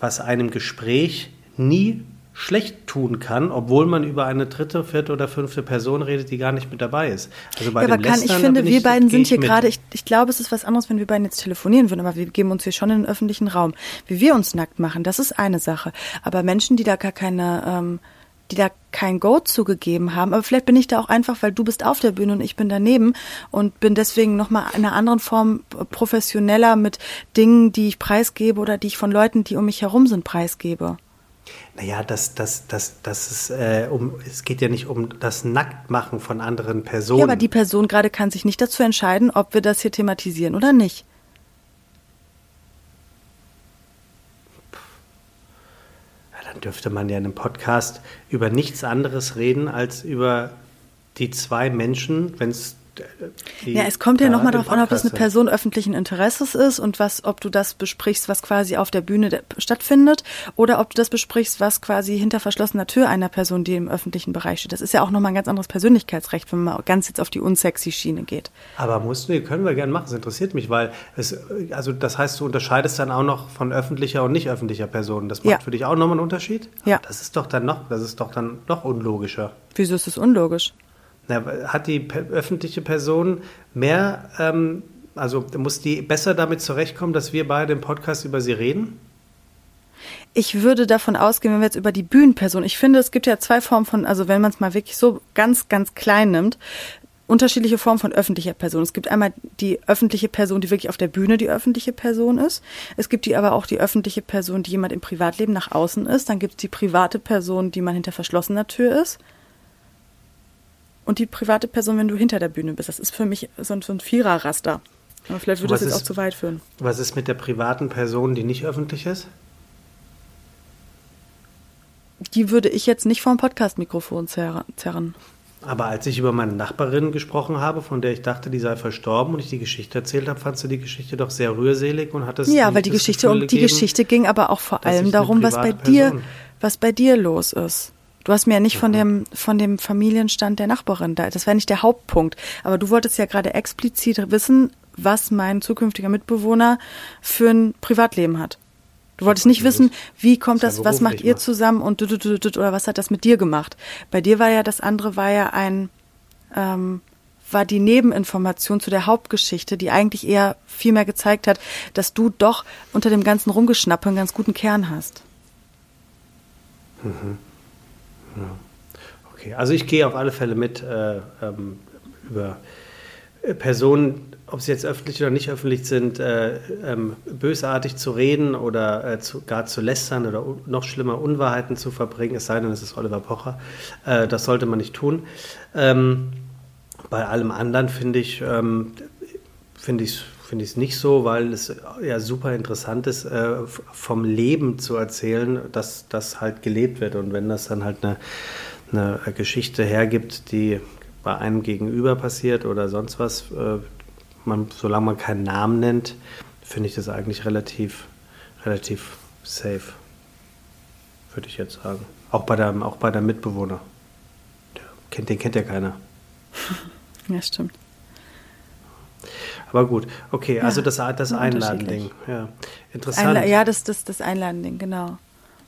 was einem Gespräch nie schlecht tun kann, obwohl man über eine dritte, vierte oder fünfte Person redet, die gar nicht mit dabei ist. Also bei ja, aber kann, ich finde, wir ich, beiden sind hier gerade, ich, ich glaube, es ist was anderes, wenn wir beiden jetzt telefonieren würden, aber wir geben uns hier schon in den öffentlichen Raum. Wie wir uns nackt machen, das ist eine Sache. Aber Menschen, die da gar keine, ähm, die da kein Go zugegeben haben, aber vielleicht bin ich da auch einfach, weil du bist auf der Bühne und ich bin daneben und bin deswegen nochmal in einer anderen Form professioneller mit Dingen, die ich preisgebe oder die ich von Leuten, die um mich herum sind, preisgebe. Naja, das, das, das, das ist, äh, um, es geht ja nicht um das Nacktmachen von anderen Personen. Ja, aber die Person gerade kann sich nicht dazu entscheiden, ob wir das hier thematisieren oder nicht. Dann dürfte man ja in einem Podcast über nichts anderes reden als über die zwei Menschen, wenn es ja, es kommt ja nochmal darauf an, ob das eine Person öffentlichen Interesses ist und was, ob du das besprichst, was quasi auf der Bühne stattfindet, oder ob du das besprichst, was quasi hinter verschlossener Tür einer Person, die im öffentlichen Bereich steht. Das ist ja auch nochmal ein ganz anderes Persönlichkeitsrecht, wenn man ganz jetzt auf die unsexy Schiene geht. Aber musst du, können wir gerne machen. Das interessiert mich, weil es, also das heißt, du unterscheidest dann auch noch von öffentlicher und nicht öffentlicher Person. Das macht ja. für dich auch nochmal einen Unterschied? Ja. Das ist doch dann noch, das ist doch dann noch unlogischer. Wieso ist das unlogisch? Na, hat die öffentliche Person mehr, ähm, also muss die besser damit zurechtkommen, dass wir beide im Podcast über sie reden? Ich würde davon ausgehen, wenn wir jetzt über die Bühnenperson, ich finde, es gibt ja zwei Formen von, also wenn man es mal wirklich so ganz, ganz klein nimmt, unterschiedliche Formen von öffentlicher Person. Es gibt einmal die öffentliche Person, die wirklich auf der Bühne die öffentliche Person ist. Es gibt die aber auch die öffentliche Person, die jemand im Privatleben nach außen ist. Dann gibt es die private Person, die man hinter verschlossener Tür ist und die private Person, wenn du hinter der Bühne bist. Das ist für mich so ein, so ein Viererraster. Aber vielleicht würde das jetzt ist, auch zu weit führen. Was ist mit der privaten Person, die nicht öffentlich ist? Die würde ich jetzt nicht vom Podcast-Mikrofon zerren. Aber als ich über meine Nachbarin gesprochen habe, von der ich dachte, die sei verstorben und ich die Geschichte erzählt habe, fandst du die Geschichte doch sehr rührselig und hattest Ja, weil die Geschichte um die Geschichte ging aber auch vor allem darum, was bei dir was bei dir los ist. Du hast mir ja nicht von dem, von dem Familienstand der Nachbarin da. Das wäre nicht der Hauptpunkt. Aber du wolltest ja gerade explizit wissen, was mein zukünftiger Mitbewohner für ein Privatleben hat. Du wolltest nicht wissen, wie kommt das, was macht ihr zusammen und oder was hat das mit dir gemacht? Bei dir war ja das andere war ja ein ähm, war die Nebeninformation zu der Hauptgeschichte, die eigentlich eher viel mehr gezeigt hat, dass du doch unter dem ganzen Rumgeschnappe einen ganz guten Kern hast. Mhm. Okay, also ich gehe auf alle Fälle mit äh, ähm, über äh, Personen, ob sie jetzt öffentlich oder nicht öffentlich sind, äh, ähm, bösartig zu reden oder äh, zu, gar zu lästern oder noch schlimmer Unwahrheiten zu verbringen, es sei denn, es ist Oliver Pocher. Äh, das sollte man nicht tun. Ähm, bei allem anderen finde ich, ähm, finde ich finde ich es nicht so, weil es ja super interessant ist, äh, vom Leben zu erzählen, dass das halt gelebt wird. Und wenn das dann halt eine, eine Geschichte hergibt, die bei einem gegenüber passiert oder sonst was, äh, man, solange man keinen Namen nennt, finde ich das eigentlich relativ, relativ safe, würde ich jetzt sagen. Auch bei der, auch bei der Mitbewohner. Den kennt ja keiner. Ja, stimmt. Aber gut, okay, also das, das Einladending. Ja, interessant. Einla ja, das, das, das Einladending, genau.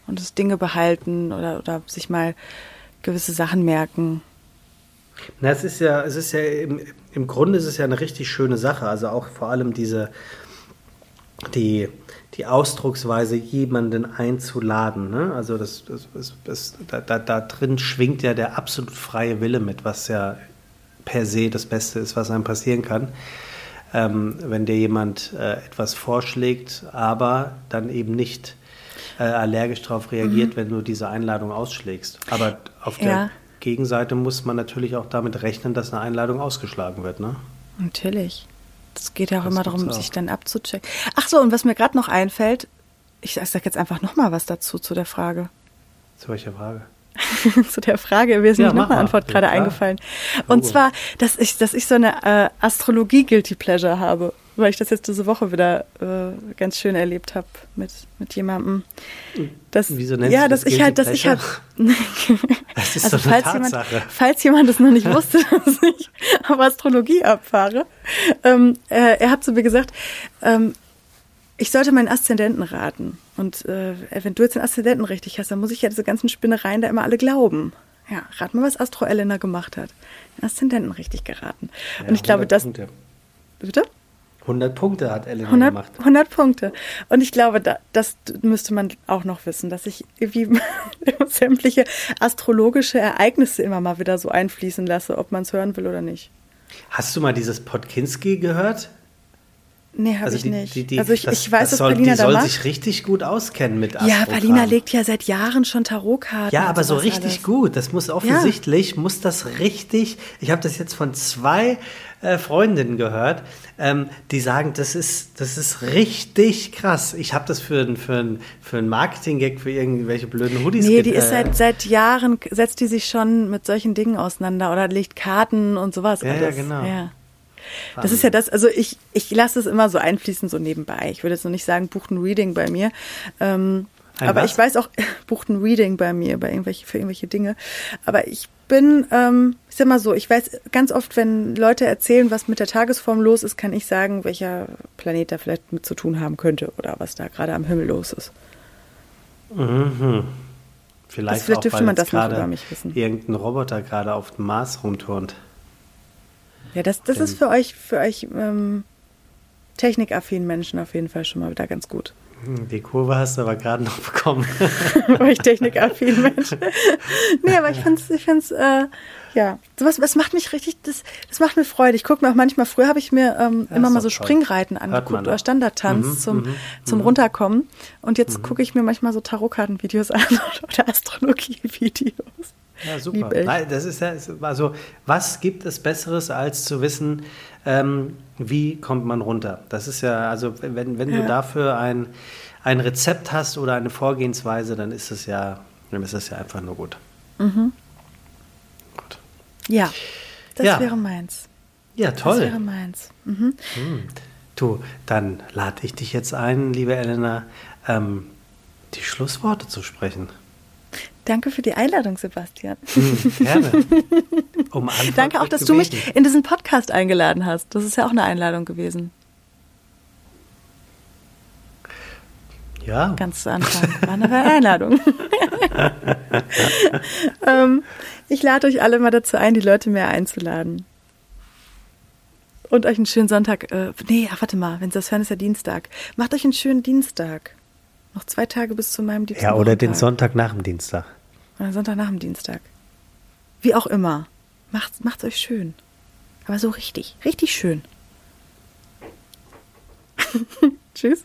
Und das Dinge behalten oder, oder sich mal gewisse Sachen merken. Na, es ist ja, es ist ja im, im Grunde ist es ja eine richtig schöne Sache. Also auch vor allem diese, die, die Ausdrucksweise, jemanden einzuladen. Ne? Also das, das, das, das da, da, da drin schwingt ja der absolut freie Wille mit, was ja per se das Beste ist, was einem passieren kann. Ähm, wenn dir jemand äh, etwas vorschlägt, aber dann eben nicht äh, allergisch darauf reagiert, mhm. wenn du diese Einladung ausschlägst. Aber auf der ja. Gegenseite muss man natürlich auch damit rechnen, dass eine Einladung ausgeschlagen wird. Ne? Natürlich. Es geht ja auch das immer darum, auch. sich dann abzuchecken. Ach so, und was mir gerade noch einfällt, ich sage jetzt einfach nochmal was dazu zu der Frage. Zu welcher Frage? zu der Frage, mir ist ja, noch eine Antwort gerade ja, eingefallen. Und zwar, dass ich, dass ich so eine äh, Astrologie-Guilty Pleasure habe, weil ich das jetzt diese Woche wieder äh, ganz schön erlebt habe mit, mit jemandem. Das, Wieso nennst ja, du das dass ich halt, dass ich halt. das ist also, falls jemand, falls jemand es noch nicht wusste, dass ich auf Astrologie abfahre, ähm, äh, er hat zu mir gesagt, ähm, ich sollte meinen Aszendenten raten. Und äh, wenn du jetzt den Aszendenten richtig hast, dann muss ich ja diese ganzen Spinnereien da immer alle glauben. Ja, rat mal, was Astro Elena gemacht hat. Den Aszendenten richtig geraten. Ja, und ich glaube, dass. Punkte. Bitte? 100 Punkte hat Elena 100, gemacht. 100 Punkte. Und ich glaube, da, das müsste man auch noch wissen, dass ich wie sämtliche astrologische Ereignisse immer mal wieder so einfließen lasse, ob man es hören will oder nicht. Hast du mal dieses Podkinski gehört? Nee, habe also ich die, nicht. Die, die, also ich, das, ich weiß, das dass Paulina die soll da sich richtig gut auskennen mit Astro Ja, Paulina legt ja seit Jahren schon Tarotkarten. Ja, aber so richtig alles. gut. Das muss offensichtlich, ja. muss das richtig, ich habe das jetzt von zwei äh, Freundinnen gehört, ähm, die sagen, das ist, das ist richtig krass. Ich habe das für, für, für einen Marketing-Gag für irgendwelche blöden Hoodies Nee, die ist äh, seit, seit Jahren, setzt die sich schon mit solchen Dingen auseinander oder legt Karten und sowas. Ja, ja genau. Ja. Das ist ja das, also ich, ich lasse es immer so einfließen, so nebenbei. Ich würde jetzt noch nicht sagen, bucht ein Reading bei mir. Ähm, aber was? ich weiß auch, bucht ein Reading bei mir, bei irgendwelche, für irgendwelche Dinge. Aber ich bin, ähm, ich sag mal so, ich weiß ganz oft, wenn Leute erzählen, was mit der Tagesform los ist, kann ich sagen, welcher Planet da vielleicht mit zu tun haben könnte oder was da gerade am Himmel los ist. Mhm. Vielleicht, das, vielleicht auch, dürfte man das noch über mich wissen. Irgendein Roboter gerade auf dem Mars rumturnt. Ja, das, das ist für euch, für euch ähm, technikaffinen Menschen auf jeden Fall schon mal wieder ganz gut. Hm, die Kurve hast du aber gerade noch bekommen. Weil ich technikaffin Mensch. nee, aber ich finde es, ich find's, äh, ja, sowas, das macht mich richtig, das, das macht mir Freude. Ich gucke mir auch manchmal, früher habe ich mir ähm, ja, immer mal so toll. Springreiten angeguckt oder Standardtanz mhm, zum, mhm, zum mhm. Runterkommen. Und jetzt mhm. gucke ich mir manchmal so Tarotkartenvideos an oder Astrologie-Videos. Ja, super. Nein, das ist ja, also, was gibt es Besseres, als zu wissen, ähm, wie kommt man runter? Das ist ja, also, wenn, wenn ja. du dafür ein, ein Rezept hast oder eine Vorgehensweise, dann ist es ja, dann ist es ja einfach nur gut. Mhm. Gut. Ja, das ja. wäre meins. Ja, toll. Das wäre meins. Mhm. Hm. Du, dann lade ich dich jetzt ein, liebe Elena, ähm, die Schlussworte zu sprechen. Danke für die Einladung, Sebastian. Hm, gerne. Um Danke auch, dass du mich in diesen Podcast eingeladen hast. Das ist ja auch eine Einladung gewesen. Ja. Ganz zu Anfang war eine Einladung. ähm, ich lade euch alle mal dazu ein, die Leute mehr einzuladen. Und euch einen schönen Sonntag. Äh, nee, ach, warte mal, wenn Sie das hören, ist ja Dienstag. Macht euch einen schönen Dienstag. Noch zwei Tage bis zu meinem Dienstag. Ja, oder den Sonntag nach dem Dienstag. Äh, Sonntag nach dem Dienstag. Wie auch immer. Macht's, macht's euch schön. Aber so richtig, richtig schön. Tschüss.